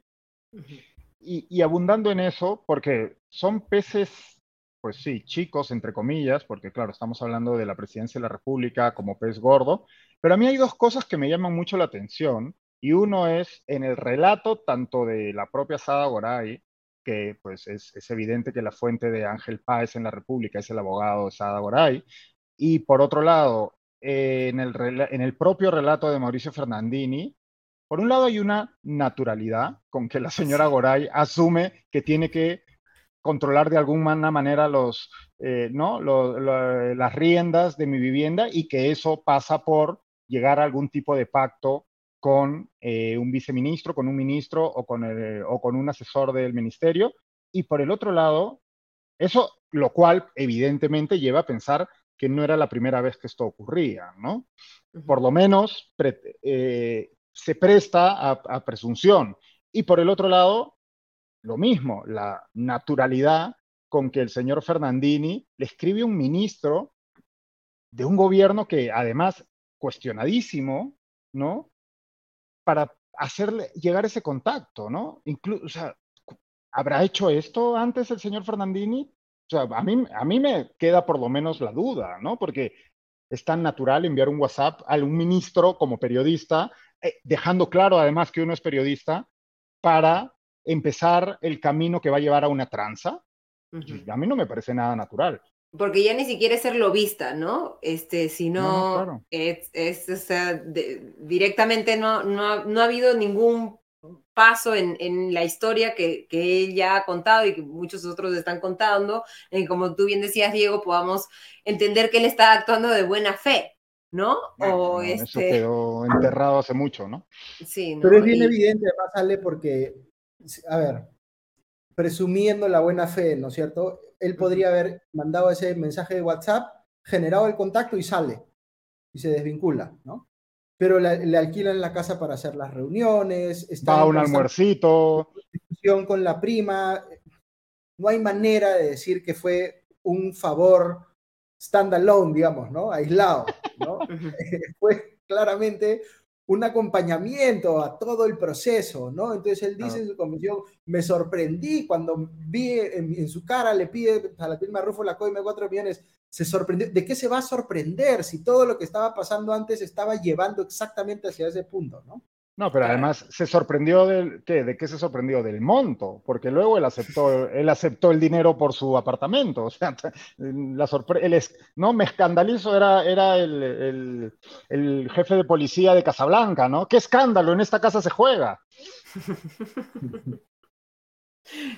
Y, abundando en eso, porque son peces, pues sí, chicos, entre comillas, porque claro, estamos hablando de la presidencia de la República como pez gordo, pero a mí hay dos cosas que me llaman mucho la atención, y uno es en el relato tanto de la propia Sada Goray, que pues es, evidente que la fuente de Ángel Páez en la República es el abogado de Sada Goray, y por otro lado, en, el, en el propio relato de Mauricio Fernandini, por un lado hay una naturalidad con que la señora Goray asume que tiene que controlar de alguna manera los, eh, ¿no? las riendas de mi vivienda y que eso pasa por llegar a algún tipo de pacto con eh, un viceministro, con un ministro o con, o con un asesor del ministerio. Y por el otro lado, eso, lo cual evidentemente lleva a pensar que no era la primera vez que esto ocurría, ¿no? Por lo menos eh, se presta a, presunción. Y por el otro lado, lo mismo, la naturalidad con que el señor Fernandini le escribe un ministro de un gobierno que además cuestionadísimo, ¿no? Para hacerle llegar ese contacto, ¿no? Sea, ¿habrá hecho esto antes el señor Fernandini? O sea, a mí, a mí me queda por lo menos la duda, ¿no? Porque es tan natural enviar un WhatsApp a un ministro como periodista dejando claro además que uno es periodista, para empezar el camino que va a llevar a una tranza. A mí no me parece nada natural. Porque ya ni siquiera es ser lobista, ¿no? Este, sino es, es o sea, directamente no, no, no, ha habido ningún paso en, en la historia que, que, él ya ha contado y que muchos otros están contando, en como tú bien decías, Diego, podamos entender que él está actuando de buena fe, ¿no? o Eso este quedó enterrado hace mucho, ¿no? Sí, Pero es bien evidente, además sale porque, a ver, presumiendo la buena fe, ¿no es cierto? Él podría haber mandado ese mensaje de WhatsApp, generado el contacto y sale, y se desvincula, ¿no? Pero le, alquilan la casa para hacer las reuniones. Está Va a un almuercito. Discusión con la prima. No hay manera de decir que fue un favor standalone, digamos, ¿no? Aislado, ¿no? Fue claramente un acompañamiento a todo el proceso, ¿no? Entonces él dice en su comisión, me sorprendí cuando vi en, su cara, le pide a la firma Rufo la coima 4 millones, se sorprendió, ¿de qué se va a sorprender si todo lo que estaba pasando antes estaba llevando exactamente hacia ese punto, ¿no? No, pero además se sorprendió del ¿qué? ¿De qué se sorprendió? Del monto, porque luego él aceptó, él aceptó el dinero por su apartamento. O sea, la sorpresa, no, me escandalizo, era, era el, el, jefe de policía de Casablanca, ¿no? ¡Qué escándalo! En esta casa se juega.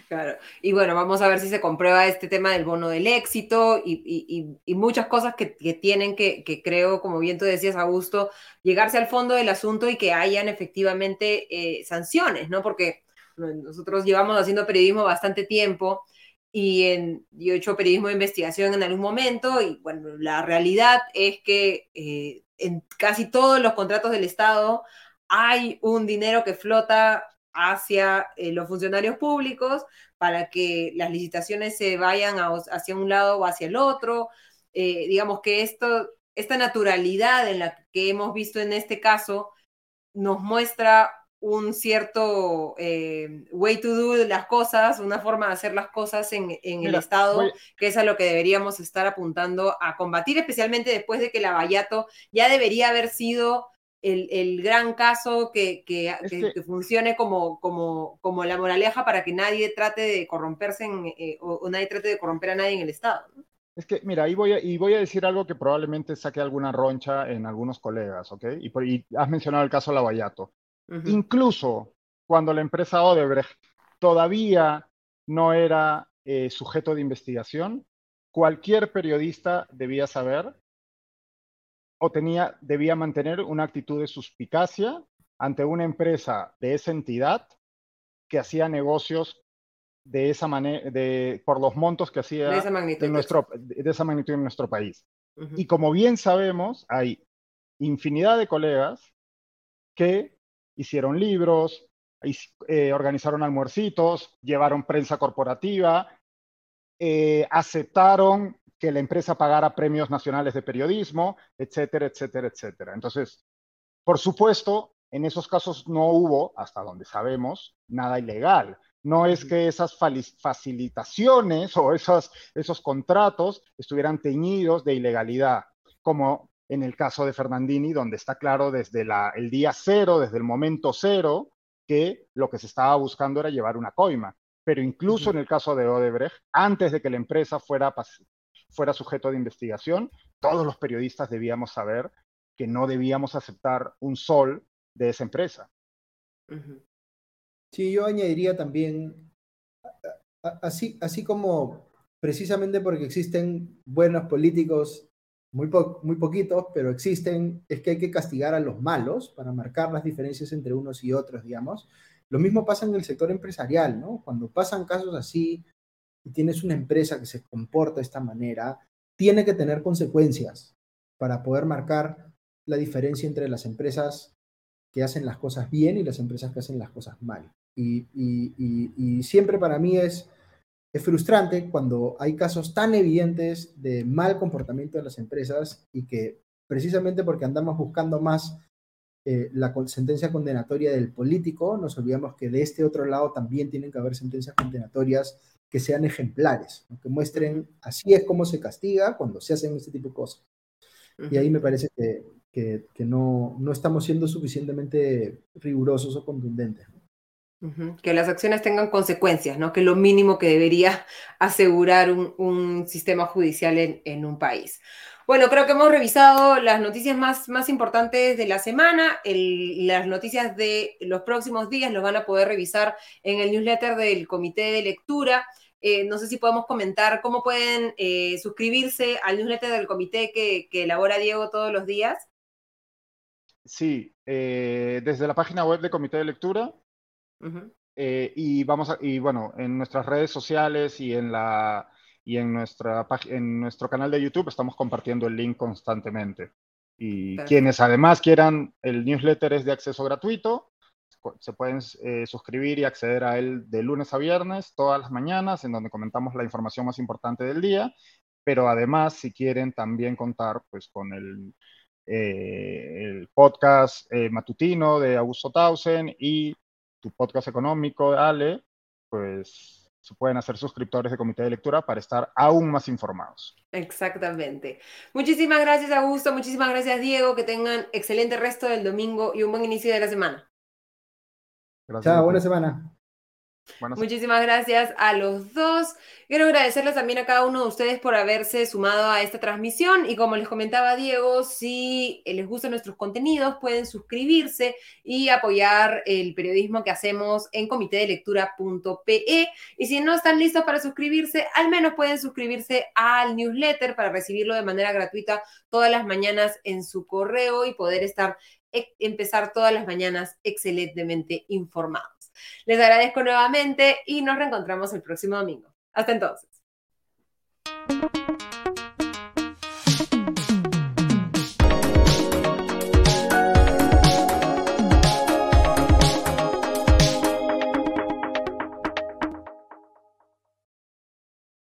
Claro, y bueno, vamos a ver si se comprueba este tema del bono del éxito y, muchas cosas que, tienen que, creo, como bien tú decías, Augusto, llegarse al fondo del asunto y que hayan efectivamente eh, sanciones, ¿no? Porque nosotros llevamos haciendo periodismo bastante tiempo y yo he hecho periodismo de investigación en algún momento y bueno, la realidad es que eh, en casi todos los contratos del Estado hay un dinero que flota hacia eh, los funcionarios públicos para que las licitaciones se vayan hacia un lado o hacia el otro. Eh, digamos que esto, esta naturalidad en la que hemos visto en este caso nos muestra un cierto eh, way to do las cosas, una forma de hacer las cosas en, el Estado, que es a lo que deberíamos estar apuntando a combatir, especialmente después de que la Vallato ya debería haber sido el, gran caso que, que, funcione como, como, como, la moraleja para que nadie trate de corromperse eh, o, nadie trate de corromper a nadie en el Estado. Es que, mira, ahí voy, a, y voy a decir algo que probablemente saque alguna roncha en algunos colegas, ¿ok? Y, has mencionado el caso Lavallato. Incluso cuando la empresa Odebrecht todavía no era eh, sujeto de investigación, cualquier periodista debía saber o tenía, debía mantener una actitud de suspicacia ante una empresa de esa entidad que hacía negocios de esa manera, de, por los montos que hacía de esa magnitud, en nuestro, de esa magnitud en nuestro país. Y como bien sabemos, hay infinidad de colegas que hicieron libros, eh, organizaron almuercitos, llevaron prensa corporativa, eh, aceptaron que la empresa pagara premios nacionales de periodismo, etcétera, etcétera, etcétera. Entonces, por supuesto, en esos casos no hubo, hasta donde sabemos, nada ilegal. No es que esas facilitaciones o esos, esos contratos estuvieran teñidos de ilegalidad, como en el caso de Fernandini, donde está claro desde la, el día cero, desde el momento cero, que lo que se estaba buscando era llevar una coima. Pero incluso en el caso de Odebrecht, antes de que la empresa fuera fuera sujeto de investigación, todos los periodistas debíamos saber que no debíamos aceptar un sol de esa empresa. Sí, yo añadiría también, así, así como precisamente porque existen buenos políticos, muy, muy poquitos, pero existen, es que hay que castigar a los malos para marcar las diferencias entre unos y otros, digamos. Lo mismo pasa en el sector empresarial, ¿no? Cuando pasan casos así, tienes una empresa que se comporta de esta manera, tiene que tener consecuencias para poder marcar la diferencia entre las empresas que hacen las cosas bien y las empresas que hacen las cosas mal. Y, siempre para mí es, es frustrante cuando hay casos tan evidentes de mal comportamiento de las empresas y que precisamente porque andamos buscando más eh, la sentencia condenatoria del político, nos olvidamos que de este otro lado también tienen que haber sentencias condenatorias que sean ejemplares, que muestren así es como se castiga cuando se hacen este tipo de cosas. Y ahí me parece que, que, no, no, estamos siendo suficientemente rigurosos o contundentes. Que las acciones tengan consecuencias, ¿no? que es lo mínimo que debería asegurar un, un sistema judicial en, en, un país. Bueno, creo que hemos revisado las noticias más, más importantes de la semana. las noticias de los próximos días los van a poder revisar en el newsletter del Comité de Lectura. Eh, no sé si podemos comentar cómo pueden eh, suscribirse al newsletter del comité que, elabora Diego todos los días. Sí, eh, desde la página web de Comité de Lectura. y vamos y bueno, en nuestras redes sociales y en la y en, nuestra, en nuestro canal de YouTube estamos compartiendo el link constantemente. Y quienes además quieran, el newsletter es de acceso gratuito, se pueden eh, suscribir y acceder a él de lunes a viernes, todas las mañanas, en donde comentamos la información más importante del día, pero además, si quieren también contar pues, con el, eh, el podcast eh, matutino de Augusto Tausen y tu podcast económico, Ale, pues se pueden hacer suscriptores de comité de lectura para estar aún más informados. Exactamente. Muchísimas gracias, Augusto. Muchísimas gracias, Diego. Que tengan excelente resto del domingo y un buen inicio de la semana. Gracias. Chao, buena semana. Muchísimas gracias a los dos. Quiero agradecerles también a cada uno de ustedes por haberse sumado a esta transmisión y como les comentaba Diego, si les gustan nuestros contenidos pueden suscribirse y apoyar el periodismo que hacemos en comitedelectura.pe y si no están listos para suscribirse, al menos pueden suscribirse al newsletter para recibirlo de manera gratuita todas las mañanas en su correo y poder estar e, empezar todas las mañanas excelentemente informados. Les agradezco nuevamente y nos reencontramos el próximo domingo. Hasta entonces.